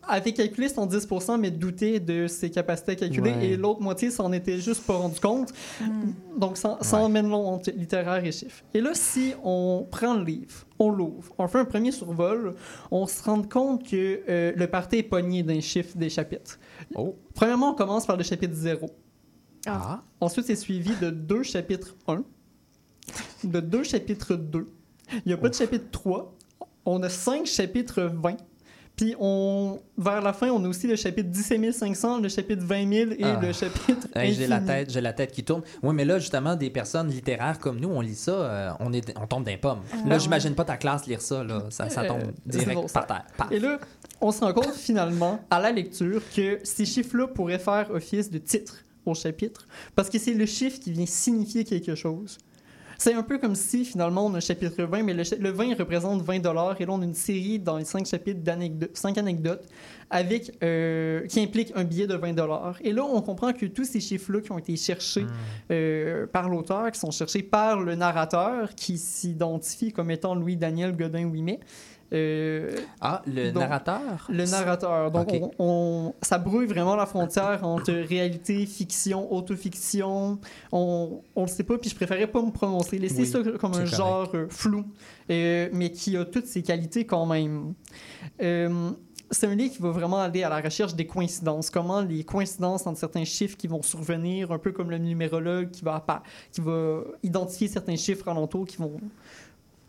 avait calculé son 10% mais doutait de ses capacités à calculer, Ouais. et l'autre moitié s'en était juste pas rendu compte. Donc, ça, ça Ouais. emmène long entre littéraire et chiffre. Et là, si on prend le livre, on l'ouvre, on fait un premier survol, on se rend compte que euh, le parti est pogné d'un chiffre des chapitres. Oh. Premièrement, on commence par le chapitre 0. Ah. Ensuite, c'est suivi de deux chapitres 1, de deux chapitres 2. Il n'y a pas de chapitre 3. On a cinq chapitres 20. Puis, on, vers la fin, on a aussi le chapitre 17 500, le chapitre 20 000 et Ah. le chapitre Hey, j'ai la tête, j'ai la tête qui tourne. Oui, mais là justement des personnes littéraires comme nous, on lit ça, euh, on est, on tombe d'un pomme. Là, j'imagine pas ta classe lire ça, là, ça, ça tombe Euh, direct bon, ça. par terre. Paf. Et là, on se rend compte finalement, à la lecture, que ces chiffres-là pourraient faire office de titre au chapitre, parce que c'est le chiffre qui vient signifier quelque chose. C'est un peu comme si finalement on a un chapitre 20, mais le, le 20 il représente 20 dollars, et là on a une série dans les 5 chapitres d'anecdotes, 5 anecdotes, avec, euh, qui impliquent un billet de 20 dollars. Et là on comprend que tous ces chiffres-là qui ont été cherchés Hmm. euh, par l'auteur, qui sont cherchés par le narrateur, qui s'identifie comme étant Louis-Daniel Godin-Ouimet, euh, Ah, le donc, narrateur? le narrateur. Donc, on, on- ça brouille vraiment la frontière entre réalité, fiction, autofiction. On ne le sait pas, puis je préférais pas me prononcer. Laisser Oui, ça comme un genre euh, flou, euh, mais qui a toutes ses qualités quand même. C'est un livre qui va vraiment aller à la recherche des coïncidences. Comment les coïncidences entre certains chiffres qui vont survenir, un peu comme le numérologue qui va, qui va identifier certains chiffres alentours qui vont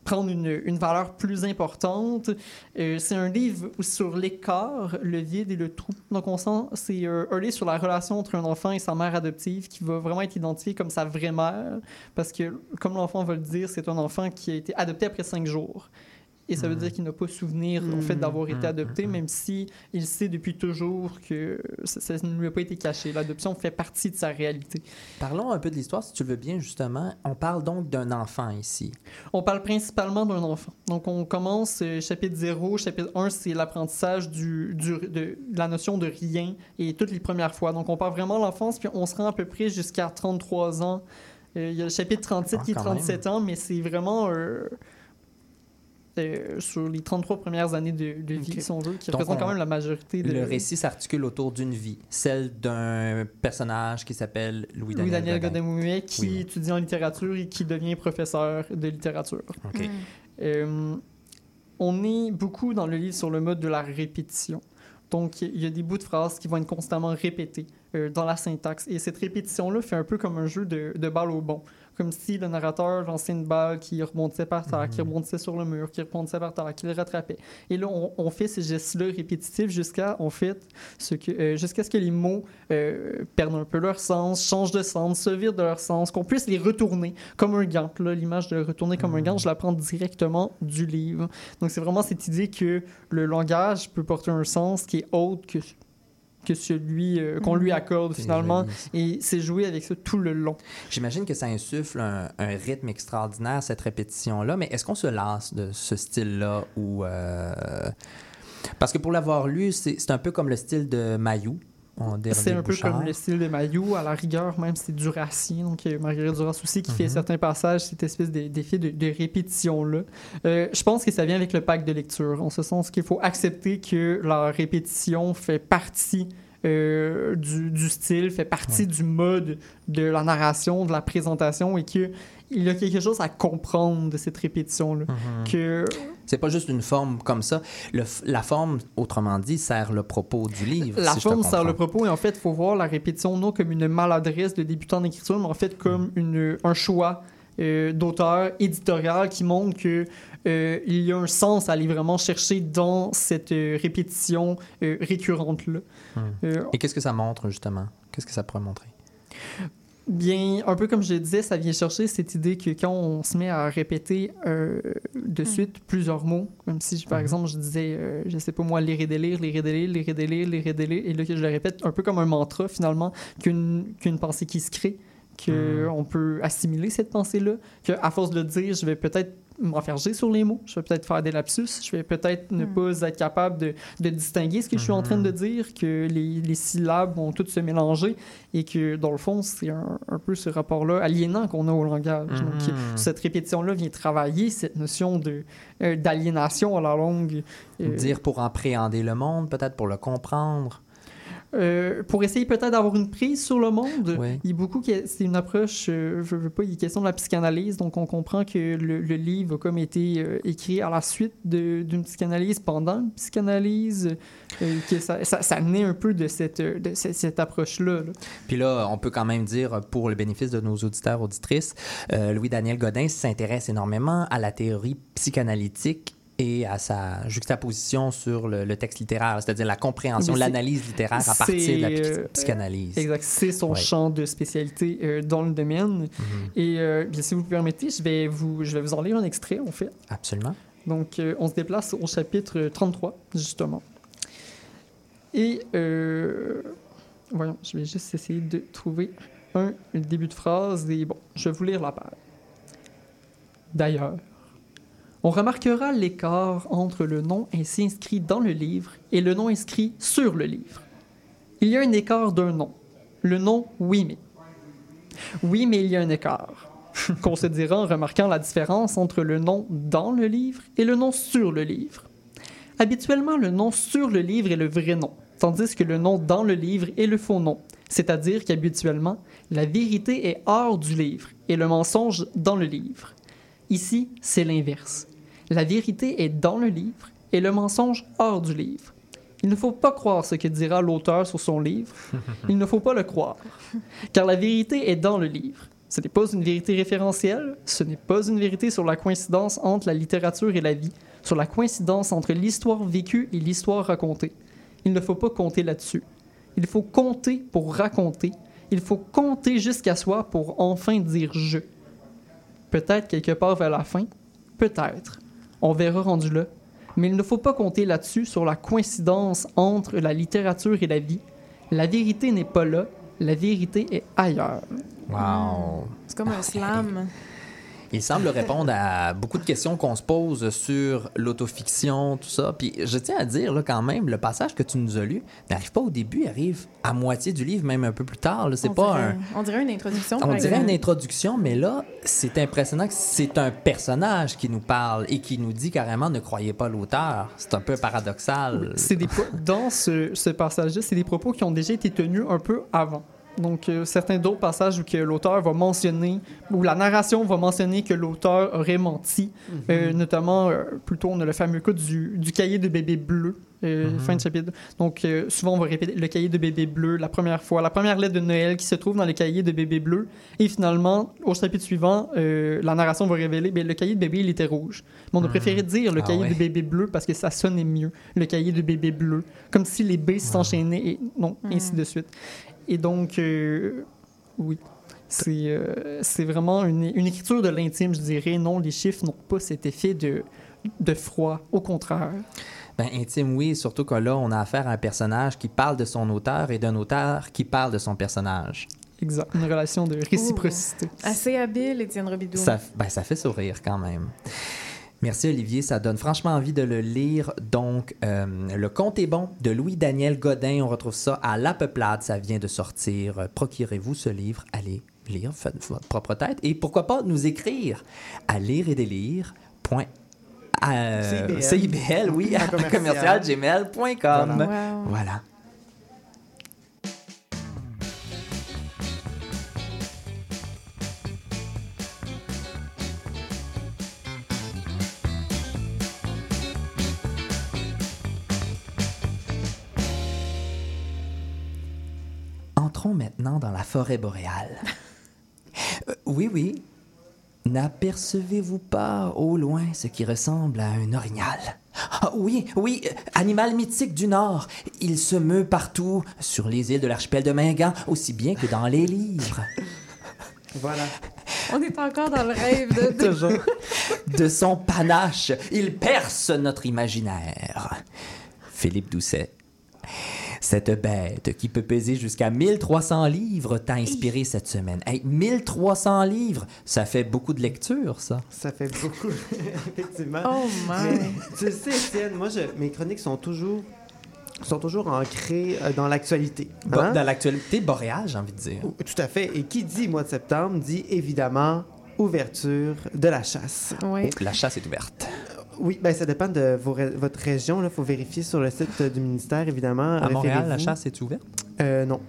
prendre une, une valeur plus importante. Euh, c'est un livre sur l'écart, le vide et le trou. Donc, on sent, c'est euh, un livre sur la relation entre un enfant et sa mère adoptive qui va vraiment être identifié comme sa vraie mère. Parce que, comme l'enfant va le dire, c'est un enfant qui a été adopté après cinq jours. Et ça veut dire qu'il n'a pas souvenir, en fait, d'avoir été adopté, même si il sait depuis toujours que ça, ça ne lui a pas été caché. L'adoption fait partie de sa réalité. Parlons un peu de l'histoire, si tu le veux bien, justement. On parle donc d'un enfant ici. On parle principalement d'un enfant. Donc, on commence euh, chapitre 0. Chapitre 1, c'est l'apprentissage du, du- de, la notion de rien et toutes les premières fois. Donc, on parle vraiment de l'enfance, puis on se rend à peu près jusqu'à 33 ans. Euh, Il y a le chapitre 37 Ah, qui est quand 37 ans, mais c'est vraiment euh, euh, sur les 33 premières années de, de vie, Ok. si on veut, qui Donc, représente quand même la majorité de... Le récit s'articule autour d'une vie, celle d'un personnage qui s'appelle Louis-Daniel Louis-Daniel Godin. Godin-Moumet, qui Oui. étudie en littérature et qui devient professeur de littérature. OK. Euh, on est beaucoup dans le livre sur le mode de la répétition. Donc, il y a des bouts de phrases qui vont être constamment répétés euh, dans la syntaxe. Et cette répétition-là fait un peu comme un jeu de, de balle au bon. Comme si le narrateur lançait une balle qui rebondissait par terre, qui rebondissait sur le mur, qui rebondissait par terre, qui le rattrapait. Et là, on, on fait ces gestes-là répétitifs jusqu'à en fait, ce que, euh, jusqu'à ce que les mots euh, perdent un peu leur sens, changent de sens, se virent de leur sens, qu'on puisse les retourner comme un gant. Là, l'image de retourner comme un gant, je la prends directement du livre. Donc, c'est vraiment cette idée que le langage peut porter un sens qui est autre que, que celui euh, qu'on lui accorde C'est finalement. Et c'est joué avec ça tout le long. J'imagine que ça insuffle un, un rythme extraordinaire, cette répétition-là, mais est-ce qu'on se lasse de ce style-là ou... euh, Parce que pour l'avoir lu, c'est c'est un peu comme le style de Mayou. En Dernier C'est un peu Bouchard. comme le style de Mayou, à la rigueur, même c'est du Racine, donc il y a Marguerite Duras aussi qui fait Mhm. certains passages, cette espèce de- d'effet de, de répétition-là. Euh, je pense que ça vient avec le pacte de lecture, en ce sens qu'il faut accepter que la répétition fait partie euh, du, du style, fait partie du mode de la narration, de la présentation, et qu'il y a quelque chose à comprendre de cette répétition-là. Mhm. Que C'est pas juste une forme comme ça. Le la forme, autrement dit, sert le propos du livre. La si forme sert le propos et en fait, il faut voir la répétition non comme une maladresse de débutant en écriture, mais en fait comme une, un choix euh, d'auteur éditorial qui montre que euh, il y a un sens à aller vraiment chercher dans cette euh, répétition euh, récurrente-là. Hmm. Euh, Et qu'est-ce que ça montre, justement? Qu'est-ce que ça pourrait montrer? Bien, un peu comme je disais, ça vient chercher cette idée que quand on se met à répéter euh, de suite plusieurs mots, comme si, par Mhm. exemple, je disais, euh, je sais pas moi, lire et délire, lire et délire, lire et délire, lire et délire, et là que je le répète un peu comme un mantra finalement, qu'une qu'une pensée qui se crée, qu'on on peut assimiler cette pensée-là, qu'à force de le dire, je vais peut-être m'enferger sur les mots, je vais peut-être faire des lapsus, je vais peut-être ne Hmm. pas être capable de, de distinguer ce que je suis en train de dire, que les, les syllabes vont toutes se mélanger et que, dans le fond, c'est un, un peu ce rapport-là aliénant qu'on a au langage. Donc, Mhm. cette répétition-là vient travailler cette notion de, euh, d'aliénation à la longue. euh, Dire pour appréhender le monde, peut-être pour le comprendre. Euh, pour essayer peut-être d'avoir une prise sur le monde. Il y a beaucoup qui c'est une approche, euh, je veux pas, il est question de la psychanalyse, donc on comprend que le, le livre a comme été euh, écrit à la suite d'une psychanalyse, pendant une psychanalyse, euh, que ça, ça, ça naît un peu de cette, de cette, cette approche-là. là. Puis là, on peut quand même dire, pour le bénéfice de nos auditeurs, auditrices, Louis-Daniel Godin s'intéresse énormément à la théorie psychanalytique et à sa juxtaposition sur le, le texte littéraire, c'est-à-dire la compréhension, l'analyse littéraire à partir de la psy- euh, psychanalyse. Exact, c'est son Ouais. champ de spécialité euh, dans le domaine. Mhm. Et euh, bien, si vous le permettez, je vais vous, je vais vous en lire un extrait, en fait. Absolument. Donc, euh, on se déplace au chapitre 33, justement. Et, voyons, je vais juste essayer de trouver un début de phrase. Et bon, je vais vous lire la page. D'ailleurs, on remarquera l'écart entre le nom ainsi inscrit dans le livre et le nom inscrit sur le livre. Il y a un écart d'un nom. Le nom oui mais. Oui mais il y a un écart qu'on se dira en remarquant la différence entre le nom dans le livre et le nom sur le livre. Habituellement, le nom sur le livre est le vrai nom, tandis que le nom dans le livre est le faux nom, c'est-à-dire qu'habituellement, la vérité est hors du livre et le mensonge dans le livre. Ici, c'est l'inverse. La vérité est dans le livre et le mensonge hors du livre. Il ne faut pas croire ce que dira l'auteur sur son livre. Il ne faut pas le croire. Car la vérité est dans le livre. Ce n'est pas une vérité référentielle, ce n'est pas une vérité sur la coïncidence entre la littérature et la vie, sur la coïncidence entre l'histoire vécue et l'histoire racontée. Il ne faut pas compter là-dessus. Il faut compter pour raconter. Il faut compter jusqu'à soi pour enfin dire je. Peut-être quelque part vers la fin, peut-être. On verra rendu là. Mais il ne faut pas compter là-dessus sur la coïncidence entre la littérature et la vie. La vérité n'est pas là, la vérité est ailleurs. Wow. C'est comme un slam. Il semble répondre à beaucoup de questions qu'on se pose sur l'autofiction, tout ça. Puis je tiens à dire là, quand même, le passage que tu nous as lu n'arrive pas au début, il arrive à moitié du livre, même un peu plus tard. C'est On pas dirait- un. On dirait une introduction. On dirait une introduction, mais là, c'est impressionnant que c'est un personnage qui nous parle et qui nous dit carrément ne croyez pas l'auteur. C'est un peu paradoxal. C'est des pro- dans ce, ce passage-là, c'est des propos qui ont déjà été tenus un peu avant. Donc, euh, certains d'autres passages où que l'auteur va mentionner, où la narration va mentionner que l'auteur aurait menti, Euh, notamment, euh, plutôt, on a le fameux cas du, du cahier de bébé bleu, euh, Mhm. fin de chapitre. Donc, euh, souvent, on va répéter le cahier de bébé bleu la première fois, la première lettre de Noël qui se trouve dans le cahier de bébé bleu. Et finalement, au chapitre suivant, euh, la narration va révéler ben, le cahier de bébé, il était rouge. Mais on a Mhm. préféré dire le Ah cahier ouais. de bébé bleu parce que ça sonnait mieux, le cahier de bébé bleu. Comme si les B s'enchaînaient et non, ainsi de suite. Et donc, euh, oui. C'est euh, vraiment une, une écriture de l'intime, je dirais. Non, les chiffres n'ont pas cet effet de, de froid. Au contraire. Ben, intime, oui, surtout que là, on a affaire à un personnage qui parle de son auteur et d'un auteur qui parle de son personnage. Exact. Une relation de réciprocité. Assez habile, Étienne Robidoux. Ça, ben, ça fait sourire quand même. Merci Olivier, ça donne franchement envie de le lire. Donc, euh, Le Conte est bon de Louis-Daniel Godin, on retrouve ça à La Peuplade, ça vient de sortir. Procurez-vous ce livre, allez lire, faites votre propre tête et pourquoi pas nous écrire à lire et délire. Point, euh, CIBL. CIBL, oui, à Commercial. commercial gmail.com. Voilà. Wow. Voilà. Maintenant dans la forêt boréale. Euh, oui, oui. N'apercevez-vous pas au loin ce qui ressemble à un orignal? Ah, Oui, oui, euh, animal mythique du Nord. Il se meut partout, sur les îles de l'archipel de Mingan, aussi bien que dans les livres. Voilà. On est encore dans le rêve de. de- Toujours. De son panache, il perce notre imaginaire. Philippe Doucet. Cette bête qui peut peser jusqu'à 1300 livres t'a inspiré cette semaine. Hey, 1300 livres, ça fait beaucoup de lecture, ça. Ça fait beaucoup, effectivement. Oh my! Mais tu sais, Étienne, moi, je- mes chroniques sont toujours, sont toujours ancrées euh, dans l'actualité. Hein? Dans l'actualité boréale, j'ai envie de dire. Tout à fait. Et qui dit mois de septembre dit évidemment ouverture de la chasse. Oui. La chasse est ouverte. Oui, ben ça dépend de vos votre région. Il faut vérifier sur le site euh, du ministère, évidemment. À Montréal, la chasse est ouverte? Euh, non.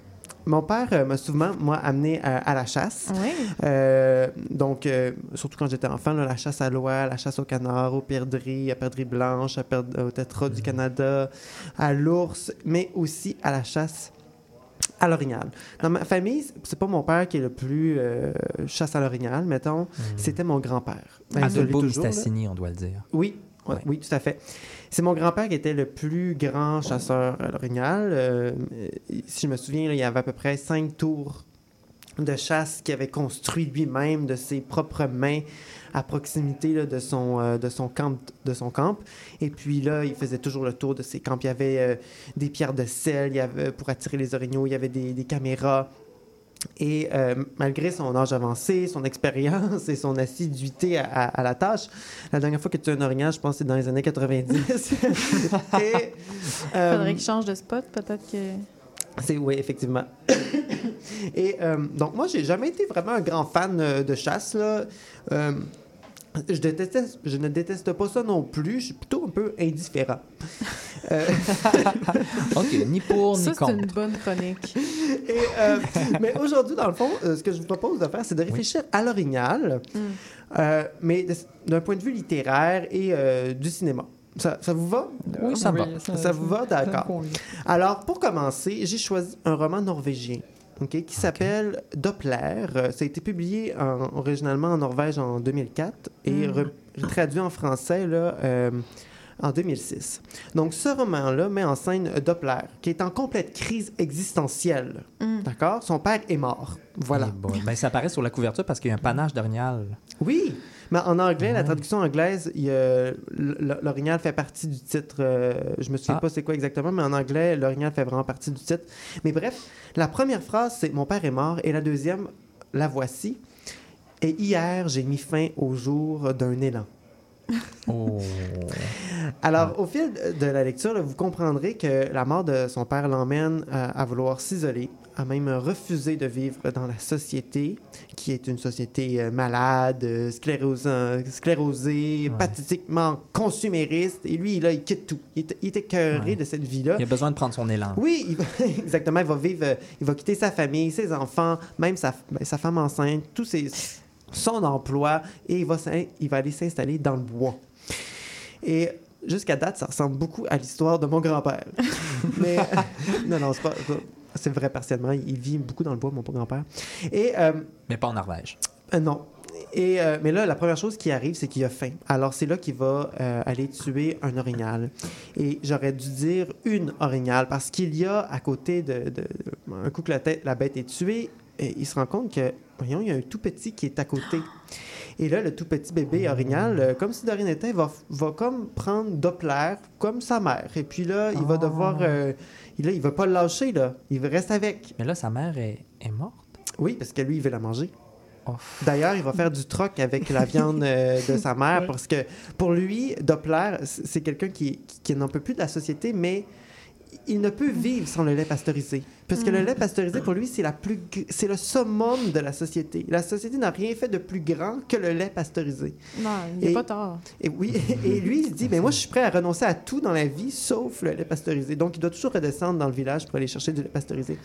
Mon père euh, m'a souvent, moi, amené à, à la chasse. Oui. Euh, donc, euh, surtout quand j'étais enfant, là, la chasse à l'oie, la chasse au canard, aux perdrix, à perdrix blanche, à perd- au tétras du Canada, à l'ours, mais aussi à la chasse à l'orignal. Dans ma famille, c'est pas mon père qui est le plus euh, chasse à l'orignal, mettons, c'était mon grand-père. Toujours, là. Mistassini, on doit le dire. Oui, ouais, oui, tout à fait. C'est mon grand-père qui était le plus grand chasseur à l'orignal. Euh, euh, si je me souviens, là, il y avait à peu près cinq tours de chasse qu'il avait construit lui-même de ses propres mains à proximité là, de, son, euh, de, son camp, de son camp. Et puis là, il faisait toujours le tour de ses camps. Il y avait euh, des pierres de sel il y avait, pour attirer les orignaux, il y avait des, des caméras. Et euh, malgré son âge avancé, son expérience et son assiduité à, à- à la tâche, la dernière fois que tu as un orignal, je pense que c'est dans les années 90. et, Faudrait qu'il change de spot, peut-être que. C'est oui, effectivement. Et euh, donc moi, j'ai jamais été vraiment un grand fan euh, de chasse là. Euh, je, détestais, je ne déteste pas ça non plus. Je suis plutôt un peu indifférent. Euh, OK, ni pour Ça, ni c'est une contre. bonne chronique. et, euh, mais aujourd'hui, dans le fond, euh, ce que je vous propose de faire, c'est de réfléchir à l'orignal, Mm. euh, mais d'un point de vue littéraire et euh, du cinéma. Ça, ça vous va? Oui, ça va. Ça vous va? D'accord. Alors, pour commencer, j'ai choisi un roman norvégien ok, qui s'appelle Doppler. Euh, Ça a été publié en- originalement en Norvège en 2004 et Mm. re- traduit en français là, euh, en 2006. Donc, ce roman-là met en scène Doppler, qui est en complète crise existentielle. Mm. D'accord? Son père est mort. Voilà. Eh boy. Ben, ça apparaît sur la couverture parce qu'il y a un panache d'orignal. Oui, mais en anglais, la Ouais. traduction anglaise, il l'orignal fait partie du titre. euh, je me souviens Ah. pas c'est quoi exactement, mais en anglais, l'orignal fait vraiment partie du titre. Mais bref, la première phrase, c'est Mon père est mort, et la deuxième, La voici. Et hier, j'ai mis fin au jour d'un élan. Oh. Alors, au fil de la lecture, là, vous comprendrez que la mort de son père l'emmène euh, à vouloir s'isoler, à même refuser de vivre dans la société, qui est une société euh, malade, euh, sclérosée, Ouais. pathétiquement consumériste. Et lui, là, il quitte tout. Il est, il est écœuré Ouais. de cette vie-là. Il a besoin de prendre son élan. Oui, il va- exactement. Il va vivre, euh, il va quitter sa famille, ses enfants, même sa, ben, sa femme enceinte, tout ses, son emploi, et il va, il va aller s'installer dans le bois. Et jusqu'à date, ça ressemble beaucoup à l'histoire de mon grand-père. Mais non, non, c'est pas. C'est vrai partiellement. Il vit beaucoup dans le bois, mon grand-père. Et euh, Mais pas en Norvège. euh, non. Et, euh, mais là, la première chose qui arrive, c'est qu'il a faim. Alors, c'est là qu'il va euh, aller tuer un orignal. Et j'aurais dû dire une orignal, parce qu'il y a à côté de, de- de- un coup que la, tête, la bête est tuée, et il se rend compte que, voyons, il y a un tout petit qui est à côté. Et là, le tout petit bébé orignal, euh, comme si de rien n'était, va, va comme prendre Doppler comme sa mère. Et puis là, il va Oh. devoir... il, là, il va pas le lâcher, là. Il reste avec. Mais là, sa mère est, est morte. Oui, parce que lui, il veut la manger. Oh. D'ailleurs, il va faire du troc avec la viande euh, de sa mère Ouais. parce que pour lui, Doppler, c'est quelqu'un qui, qui, qui n'en peut plus de la société, mais il ne peut vivre sans le lait pasteurisé. Parce que le lait pasteurisé, pour lui, c'est la plus, c'est le summum de la société. La société n'a rien fait de plus grand que le lait pasteurisé. Non, il n'est pas tard. Et oui, et lui, il se dit, mais moi, je suis prêt à renoncer à tout dans la vie, sauf le lait pasteurisé. Donc, il doit toujours redescendre dans le village pour aller chercher du lait pasteurisé.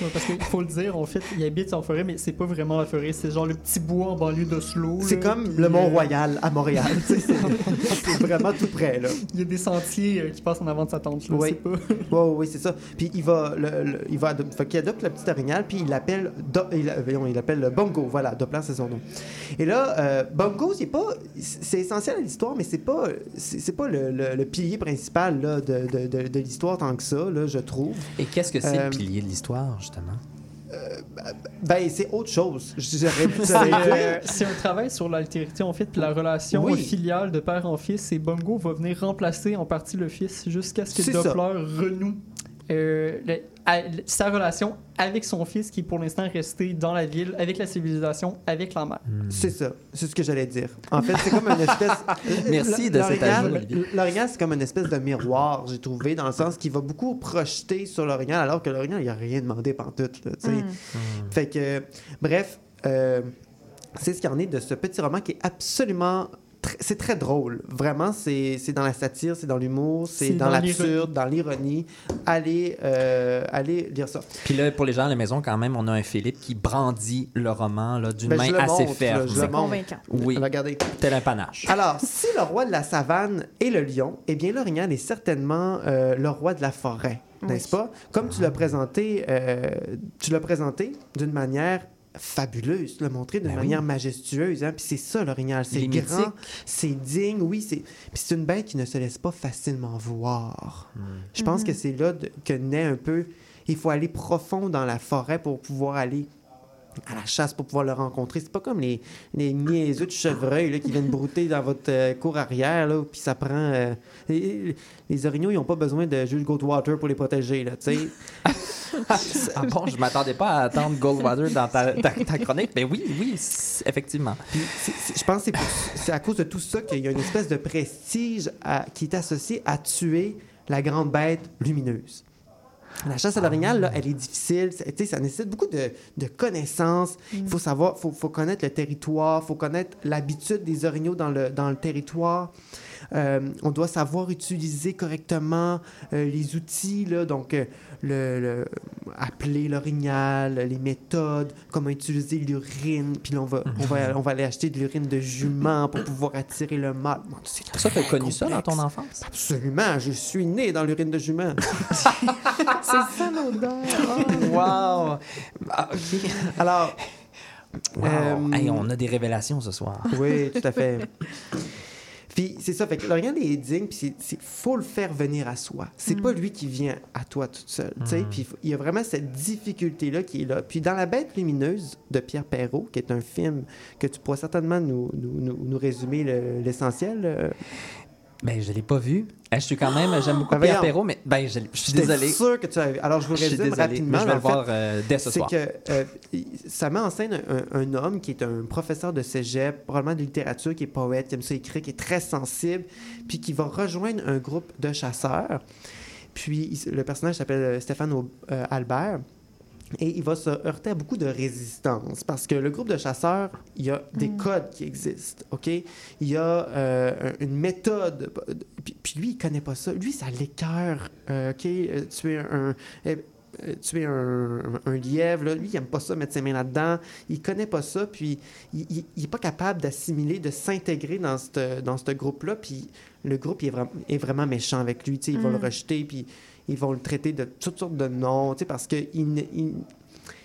Ouais, parce qu'il faut le dire, en fait, il habite en forêt, mais c'est pas vraiment la forêt, c'est genre le petit bois en banlieue d'Oslo. C'est là, comme le euh, Mont-Royal à Montréal. sais, c'est c'est vraiment tout près, là. Il y a des sentiers euh, qui passent en avant de sa tente. Là, Oui. c'est pas... Oui, oui, c'est ça. Puis il va, le, le- il va fait qu'il adopte le petit orignal, puis il l'appelle, il, voyons, il l'appelle le Bongo. Voilà, Doppler, c'est son nom. Et là, euh, Bongo, c'est pas, c'est essentiel à l'histoire, mais c'est pas, c'est pas le, le- le pilier principal là, de, de- de- de l'histoire tant que ça, là, je trouve. Et qu'est-ce que c'est Euh, le pilier de l'histoire, justement? Ben, c'est autre chose. C'est euh, un travail sur l'altérité, en fait, puis la relation Oui. filiale de père en fils. Et Bongo va venir remplacer en partie le fils jusqu'à ce que. Doppler renoue euh, à- sa relation avec son fils qui est pour l'instant resté dans la ville, avec la civilisation, avec la mère. C'est ça, c'est ce que j'allais dire. En fait, c'est comme une espèce. Merci de cet L'Orignal- ajout. L'Orignal, c'est comme une espèce de miroir, j'ai trouvé, dans le sens qu'il va beaucoup projeter sur l'Orignal, alors que l'Orignal, il a rien demandé pantoute. Là, tu sais. Mm. Fait que, bref, euh, c'est ce qu'il y en est de ce petit roman qui est absolument. Tr- C'est très drôle. Vraiment, c'est c'est dans la satire, c'est dans l'humour, c'est dans dans l'absurde, dans l'ironie. Allez, euh, allez lire ça. Puis là, pour les gens à la maison, quand même, on a un Philippe qui brandit le roman là, d'une Ben, main je le assez montre, ferme. C'est convaincant. Oui, Regardez. tel un panache. Alors, si le roi de la savane est le lion, eh bien, l'orignal est certainement euh, le roi de la forêt, n'est-ce pas? Comme tu l'as présenté, euh, tu l'as présenté d'une manière fabuleuse, tu l'as montré d'une Ben manière majestueuse. Hein? Puis c'est ça, l'orignal. C'est grand, c'est digne, oui. c'est Puis c'est une bête qui ne se laisse pas facilement voir. Je pense que c'est là de- que naît un peu... Il faut aller profond dans la forêt pour pouvoir aller à la chasse pour pouvoir le rencontrer. C'est pas comme les, les niaiseux de chevreuil là, qui viennent brouter dans votre euh, cour arrière, là, puis ça prend... euh, les, les orignaux, ils n'ont pas besoin de Jules Goldwater pour les protéger, là, tu sais. Ah bon, je m'attendais pas à attendre Goldwater dans ta, ta- ta chronique. Mais oui, oui, effectivement. Puis je pense que c'est à cause de tout ça qu'il y a une espèce de prestige à- qui est associé à tuer la grande bête lumineuse. La chasse à l'orignal, là, elle est difficile. Ça nécessite beaucoup de, de connaissances. Il faut savoir, faut, faut connaître le territoire, faut connaître l'habitude des orignaux dans le, dans le territoire. Euh, on doit savoir utiliser correctement euh, les outils, là, donc euh, le, le- appeler l'orignal, les méthodes, comment utiliser l'urine. Puis là, on va, on, va, on va aller acheter de l'urine de jument pour pouvoir attirer le mâle. C'est Ça, t'as très connu ça dans ton enfance? Absolument, je suis né dans l'urine de jument. C'est ça l'odeur. Wow! Ah, OK. Alors, Wow. Euh, Hey, on a des révélations ce soir. Oui, tout à fait. Puis c'est ça, fait que est digne, puis il faut le faire venir à soi. C'est pas lui qui vient à toi toute seule, tu sais. Puis il y a vraiment cette difficulté-là qui est là. Puis dans La Bête lumineuse de Pierre Perrault, qui est un film que tu pourras certainement nous, nous, nous- nous résumer le- l'essentiel. euh, Ben, je l'ai pas vu. Je suis quand même, j'aime beaucoup Ben, Pierre. Perrault, mais ben, je, je suis désolé. sûr que tu avais... Alors je vous Je suis résume désolé, rapidement. mais je vais le voir euh, dès ce c'est soir. que euh, ça met en scène un, un- homme qui est un professeur de cégep, probablement de littérature, qui est poète, qui aime ça écrire, qui est très sensible, puis qui va rejoindre un groupe de chasseurs. Puis le personnage s'appelle euh, Stéphane euh, Albert. Et il va se heurter à beaucoup de résistance parce que le groupe de chasseurs, il y a des codes qui existent, OK? Il y a euh, un- une méthode. Puis, puis lui, il connaît pas ça. Lui, ça l'écœure, euh, OK? Euh, tuer un... euh, euh, tuer un, un- un lièvre, là. lui, il aime pas ça, mettre ses mains là-dedans. Il connaît pas ça, puis il, il, il est pas capable d'assimiler, de s'intégrer dans ce dans groupe-là. Puis le groupe il est, vra- est vraiment méchant avec lui. tu sais, Ils vont le rejeter, puis ils vont le traiter de toutes sortes de noms, tu sais, parce qu'il il, il-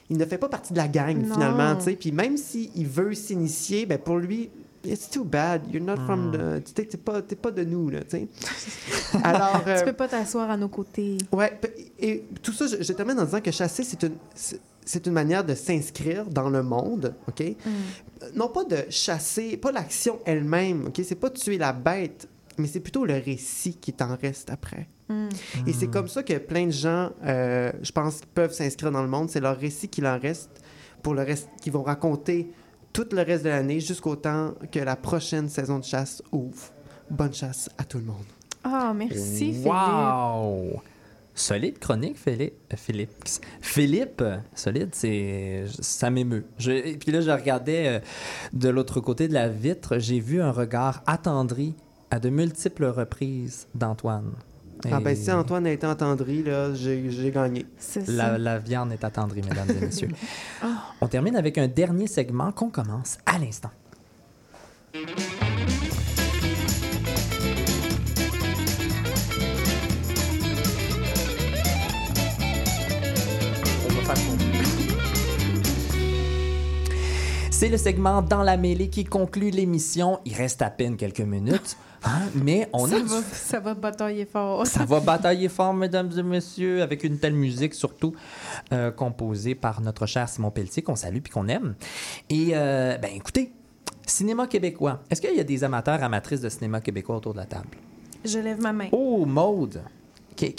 il ne fait pas partie de la gang, Non. finalement. tu sais. Puis même s'il veut s'initier, ben pour lui, it's too bad. You're not from the... Tu sais, t'es pas, t'es pas de nous, là, tu sais. Alors... euh, Tu peux pas t'asseoir à nos côtés. Ouais, et tout ça, je, je termine en disant que chasser, c'est une, c'est- c'est une manière de s'inscrire dans le monde, OK? Euh, Non pas de chasser, pas l'action elle-même, OK? C'est pas tuer la bête, mais c'est plutôt le récit qui t'en reste après. Mm. Et c'est comme ça que plein de gens, euh, je pense, peuvent s'inscrire dans le monde. C'est leur récit qui en reste pour le reste, qui vont raconter tout le reste de l'année jusqu'au temps que la prochaine saison de chasse ouvre. Bonne chasse à tout le monde. Ah, merci, Philippe. Wow! Solide chronique, Philippe. euh, Philippe. Philippe, solide, c'est ça m'émeut. Je- Et puis là, je regardais euh, de l'autre côté de la vitre, j'ai vu un regard attendri à de multiples reprises d'Antoine. Ah ben si Antoine a été entendri, là, j'ai gagné. C'est ça. la, la viande est attendrie, mesdames et messieurs. On termine avec un dernier segment qu'on commence à l'instant. C'est le segment Dans la mêlée qui conclut l'émission. Il reste à peine quelques minutes, hein, mais on ça, a va, ça va batailler fort. ça va batailler fort, mesdames et messieurs, avec une telle musique, surtout euh, composée par notre cher Simon Pelletier, qu'on salue puis qu'on aime. Et, euh, ben écoutez, cinéma québécois. Est-ce qu'il y a des amateurs, amatrices de cinéma québécois autour de la table? Je lève ma main. Oh, Maude! Ben,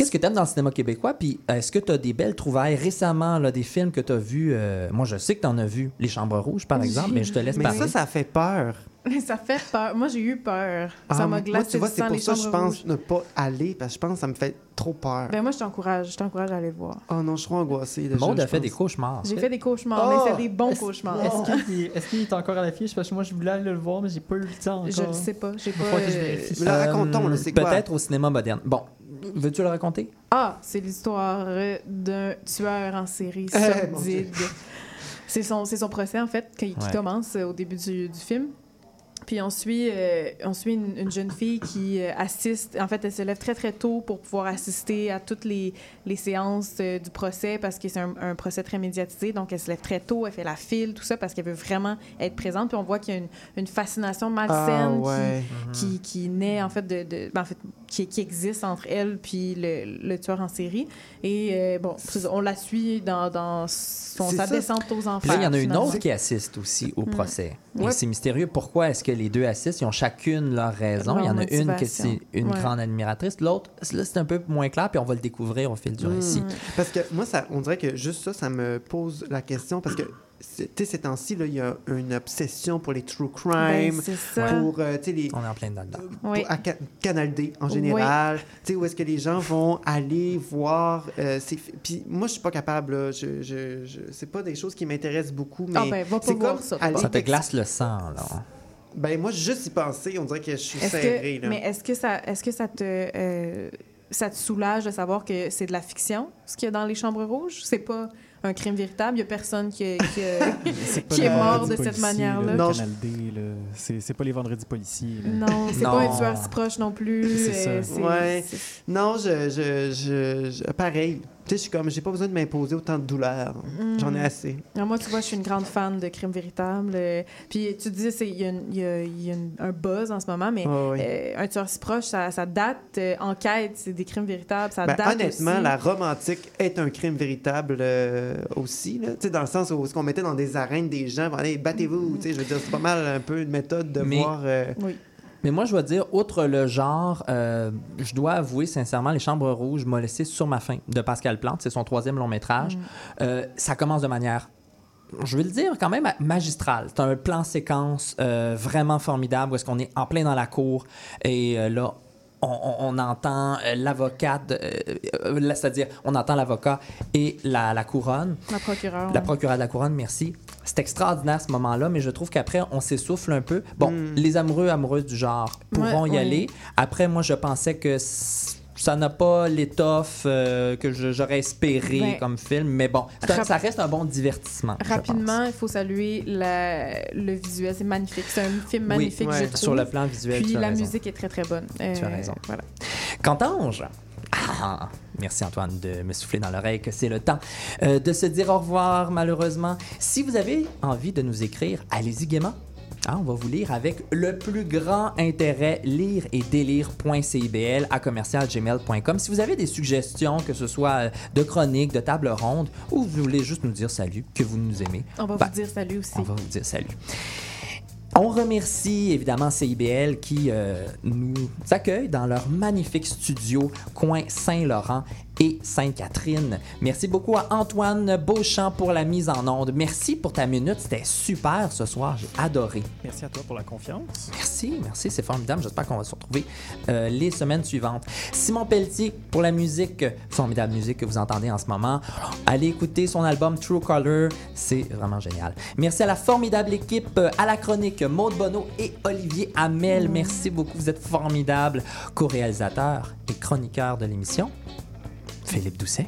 Qu'est-ce que tu aimes dans le cinéma québécois? Puis est-ce que tu as des belles trouvailles récemment, là, des films que tu as vus? euh, moi, je sais que tu en as vu. Les Chambres Rouges, par exemple, mais je te laisse Mais parler. ça, ça fait peur. Ça fait peur. Moi, j'ai eu peur. ça Ah, m'a moi, glacé tu vois, c'est pour les ça que je pense rouges. ne pas aller, parce que je pense que ça me fait trop peur. Ben moi, je t'encourage. Je t'encourage à aller voir. Oh non, je suis trop angoissé. déjà, Maud a je fait pense. des cauchemars. J'ai fait des cauchemars, Oh! mais c'est des bons Est-ce- cauchemars. Est-ce qu'il est, est-ce qu'il est encore à l'affiche? Parce que moi, je voulais aller le voir, mais j'ai pas eu le temps encore. Je le sais pas. J'ai Il pas. je euh, là, racontons, là, c'est quoi? Peut-être au cinéma moderne. Bon, veux-tu le raconter? Ah, c'est l'histoire d'un tueur en série Eh, sordide. C'est son, c'est son procès, en fait, qui, qui Ouais. commence au début du, du film. Puis on suit, euh, on suit une, une jeune fille qui euh, assiste. En fait, elle se lève très, très tôt pour pouvoir assister à toutes les, les séances euh, du procès parce que c'est un, un procès très médiatisé. Donc, elle se lève très tôt, elle fait la file, tout ça, parce qu'elle veut vraiment être présente. Puis on voit qu'il y a une, une fascination Ah, malsaine qui- ouais. qui, qui naît en fait de, de- ben, en fait qui, qui existe entre elle puis le, le tueur en série et euh, bon on la suit dans, dans son, sa ça. descente aux enfers Puis là, il y en a une finalement. autre qui assiste aussi au procès. Et Ouais. c'est mystérieux. Pourquoi est-ce que les deux assistent? Ils ont chacune leur raison. Leur il y en a une que c'est une Ouais. grande admiratrice. L'autre, là, c'est un peu moins clair, puis on va le découvrir au fil du Mm. récit. Parce que moi, ça, on dirait que juste ça, ça me pose la question. Parce que, tu sais, ces temps-ci, là, il y a une obsession pour les true Ben, crime, c'est ça pour, euh, tu sais, les... On est en plein dedans. pour- Oui. à Ca- Canal D en général, tu sais, où est-ce que les gens vont aller voir euh, Puis moi, je suis pas capable, là, je, je, je- c'est pas des choses qui m'intéressent beaucoup, mais Ah ben, va pas c'est voir comme ça. aller Ça te glace le sang, là. Ben moi, juste y penser, on dirait que je suis est-ce serré, que là. mais est-ce que ça est-ce que ça te euh, ça te soulage de savoir que c'est de la fiction ce qu'il y a dans les chambres rouges? C'est pas un crime véritable il y a personne qui, qui est mort de cette manière-là. Non, Canal D, là. C'est c'est pas les vendredis policiers. là. non c'est Non. pas un tueur si proche non plus C'est euh, ça. Ouais. c'est- Non, je, je, je, je- pareil. Tu sais, je suis comme, j'ai pas besoin de m'imposer autant de douleur. J'en ai Mm. assez. Alors, moi, tu vois, je suis une grande fan de crimes véritables. euh, puis tu disais, c'est- il y a, une- il y a- il y a une- un buzz en ce moment, mais ouais. euh, un tueur si proche, ça, ça date. euh, enquête, c'est des crimes véritables, ça Ben, date honnêtement, aussi. la romantique est un crime véritable euh, aussi. Là. Tu sais, Dans le sens où ce qu'on mettait dans des arènes des gens, allez, battez-vous. tu sais, Je veux dire, c'est pas mal un peu une méthode de Mais- voir. euh, Oui. Mais moi, je dois dire, outre le genre, euh, je dois avouer sincèrement, Les Chambres Rouges m'a laissé sur ma faim de Pascal Plante. C'est son troisième long métrage. Mm. Euh, ça commence de manière, je vais le dire, quand même magistrale. C'est un plan séquence euh, vraiment formidable où est-ce qu'on est en plein dans la cour et euh, là, on, entend euh, l'avocate, euh, euh, c'est-à-dire on entend l'avocat et la, la couronne. La procureure. La procureure de la couronne, merci. C'est extraordinaire ce moment-là, mais je trouve qu'après, on s'essouffle un peu. Bon, Mm. les amoureux, amoureuses du genre pourront Ouais, y aller. Après, moi, je pensais que ça n'a pas l'étoffe euh, que j'aurais espéré Ben, comme film, mais bon, ça reste un bon divertissement. Rapidement, il faut saluer la- le visuel. C'est magnifique. C'est un film Oui, magnifique, ouais. je pense. trouve. Sur le plan visuel, Puis tu as la raison. musique est très, très bonne. Euh, Tu as raison. Voilà. Qu'entends-je? Ah, merci Antoine de me souffler dans l'oreille que c'est le temps euh, de se dire au revoir malheureusement. Si vous avez envie de nous écrire, allez-y gaiement. Ah, on va vous lire avec le plus grand intérêt, lire et délire.cibl à commercialgmail.com. Si vous avez des suggestions, que ce soit euh, de chroniques, de table ronde, ou vous voulez juste nous dire salut, que vous nous aimez, On va Ben, vous dire salut aussi. on va vous dire salut. On remercie évidemment CIBL qui euh, nous accueille dans leur magnifique studio coin Saint-Laurent et Sainte-Catherine. Merci beaucoup à Antoine Beauchamp pour la mise en onde. Merci pour ta minute, c'était super ce soir, j'ai adoré. Merci à toi pour la confiance. Merci, merci, c'est formidable. J'espère qu'on va se retrouver euh, les semaines suivantes. Simon Pelletier pour la musique, formidable musique que vous entendez en ce moment. Allez écouter son album True Color, c'est vraiment génial. Merci à la formidable équipe, euh, à la chronique Maude Bonneau et Olivier Hamel. Merci beaucoup, vous êtes formidables. Co-réalisateur et chroniqueur de l'émission, Philippe Doucet.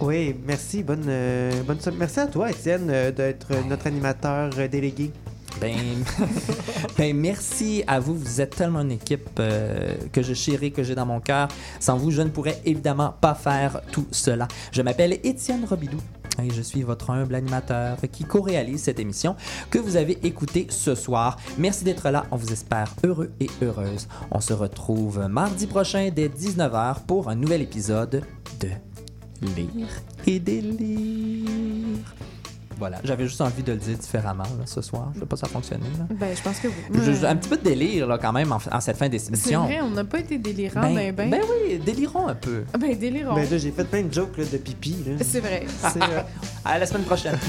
Oui, merci. Bonne, euh, bonne Merci à toi, Étienne, euh, d'être notre animateur euh, délégué. Ben, ben, merci à vous. Vous êtes tellement une équipe euh, que je chéris, que j'ai dans mon cœur. Sans vous, je ne pourrais évidemment pas faire tout cela. Je m'appelle Étienne Robidou et je suis votre humble animateur qui co-réalise cette émission que vous avez écoutée ce soir. Merci d'être là. On vous espère heureux et heureuse. On se retrouve mardi prochain dès 19h pour un nouvel épisode de Lire et délire. Voilà, j'avais juste envie de le dire différemment là, ce soir. Je sais pas si ça a fonctionné. Là. Ben, je pense que oui. Je- Ouais. un petit peu de délire là, quand même en, en cette fin C'est d'émission. vrai, on n'a pas été délirant, Ben, ben, ben. ben oui, délirons un peu. Ben, délirant. Ben là, j'ai fait plein de jokes là, de pipi. Là. C'est vrai. C'est, euh, À la semaine prochaine.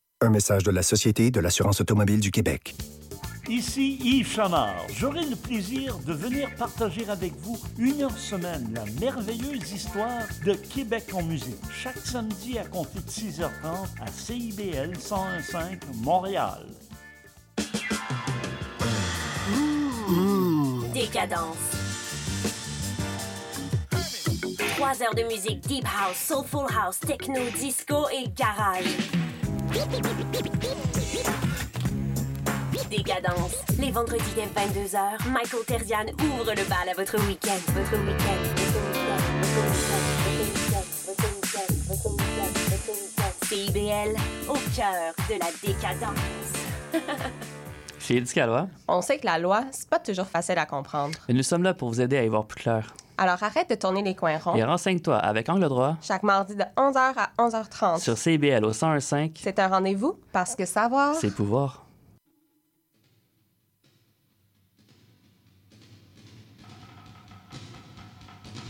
Un message de la Société de l'assurance automobile du Québec. Ici Yves Chamard. J'aurai le plaisir de venir partager avec vous une heure semaine la merveilleuse histoire de Québec en musique. Chaque samedi à compter de 6h30 à CIBL 101.5 Montréal. Décadence. Trois heures de musique deep house, soulful house, techno, disco et garage. Décadence. Les vendredis dès 22h, Michael Terzian ouvre le bal à votre week-end. Votre week-end. Votre week-end. Votre week-end. Votre week-end. Votre week-end. CIBL, au cœur de la décadence. Chez Éducalois, On sait que la loi, c'est pas toujours facile à comprendre. et nous sommes là pour vous aider à y voir plus clair. Alors arrête de tourner les coins ronds. Et renseigne-toi avec Angle droit Chaque mardi de 11h à 11h30. sur CBL au 101.5, C'est un rendez-vous parce que savoir, c'est pouvoir.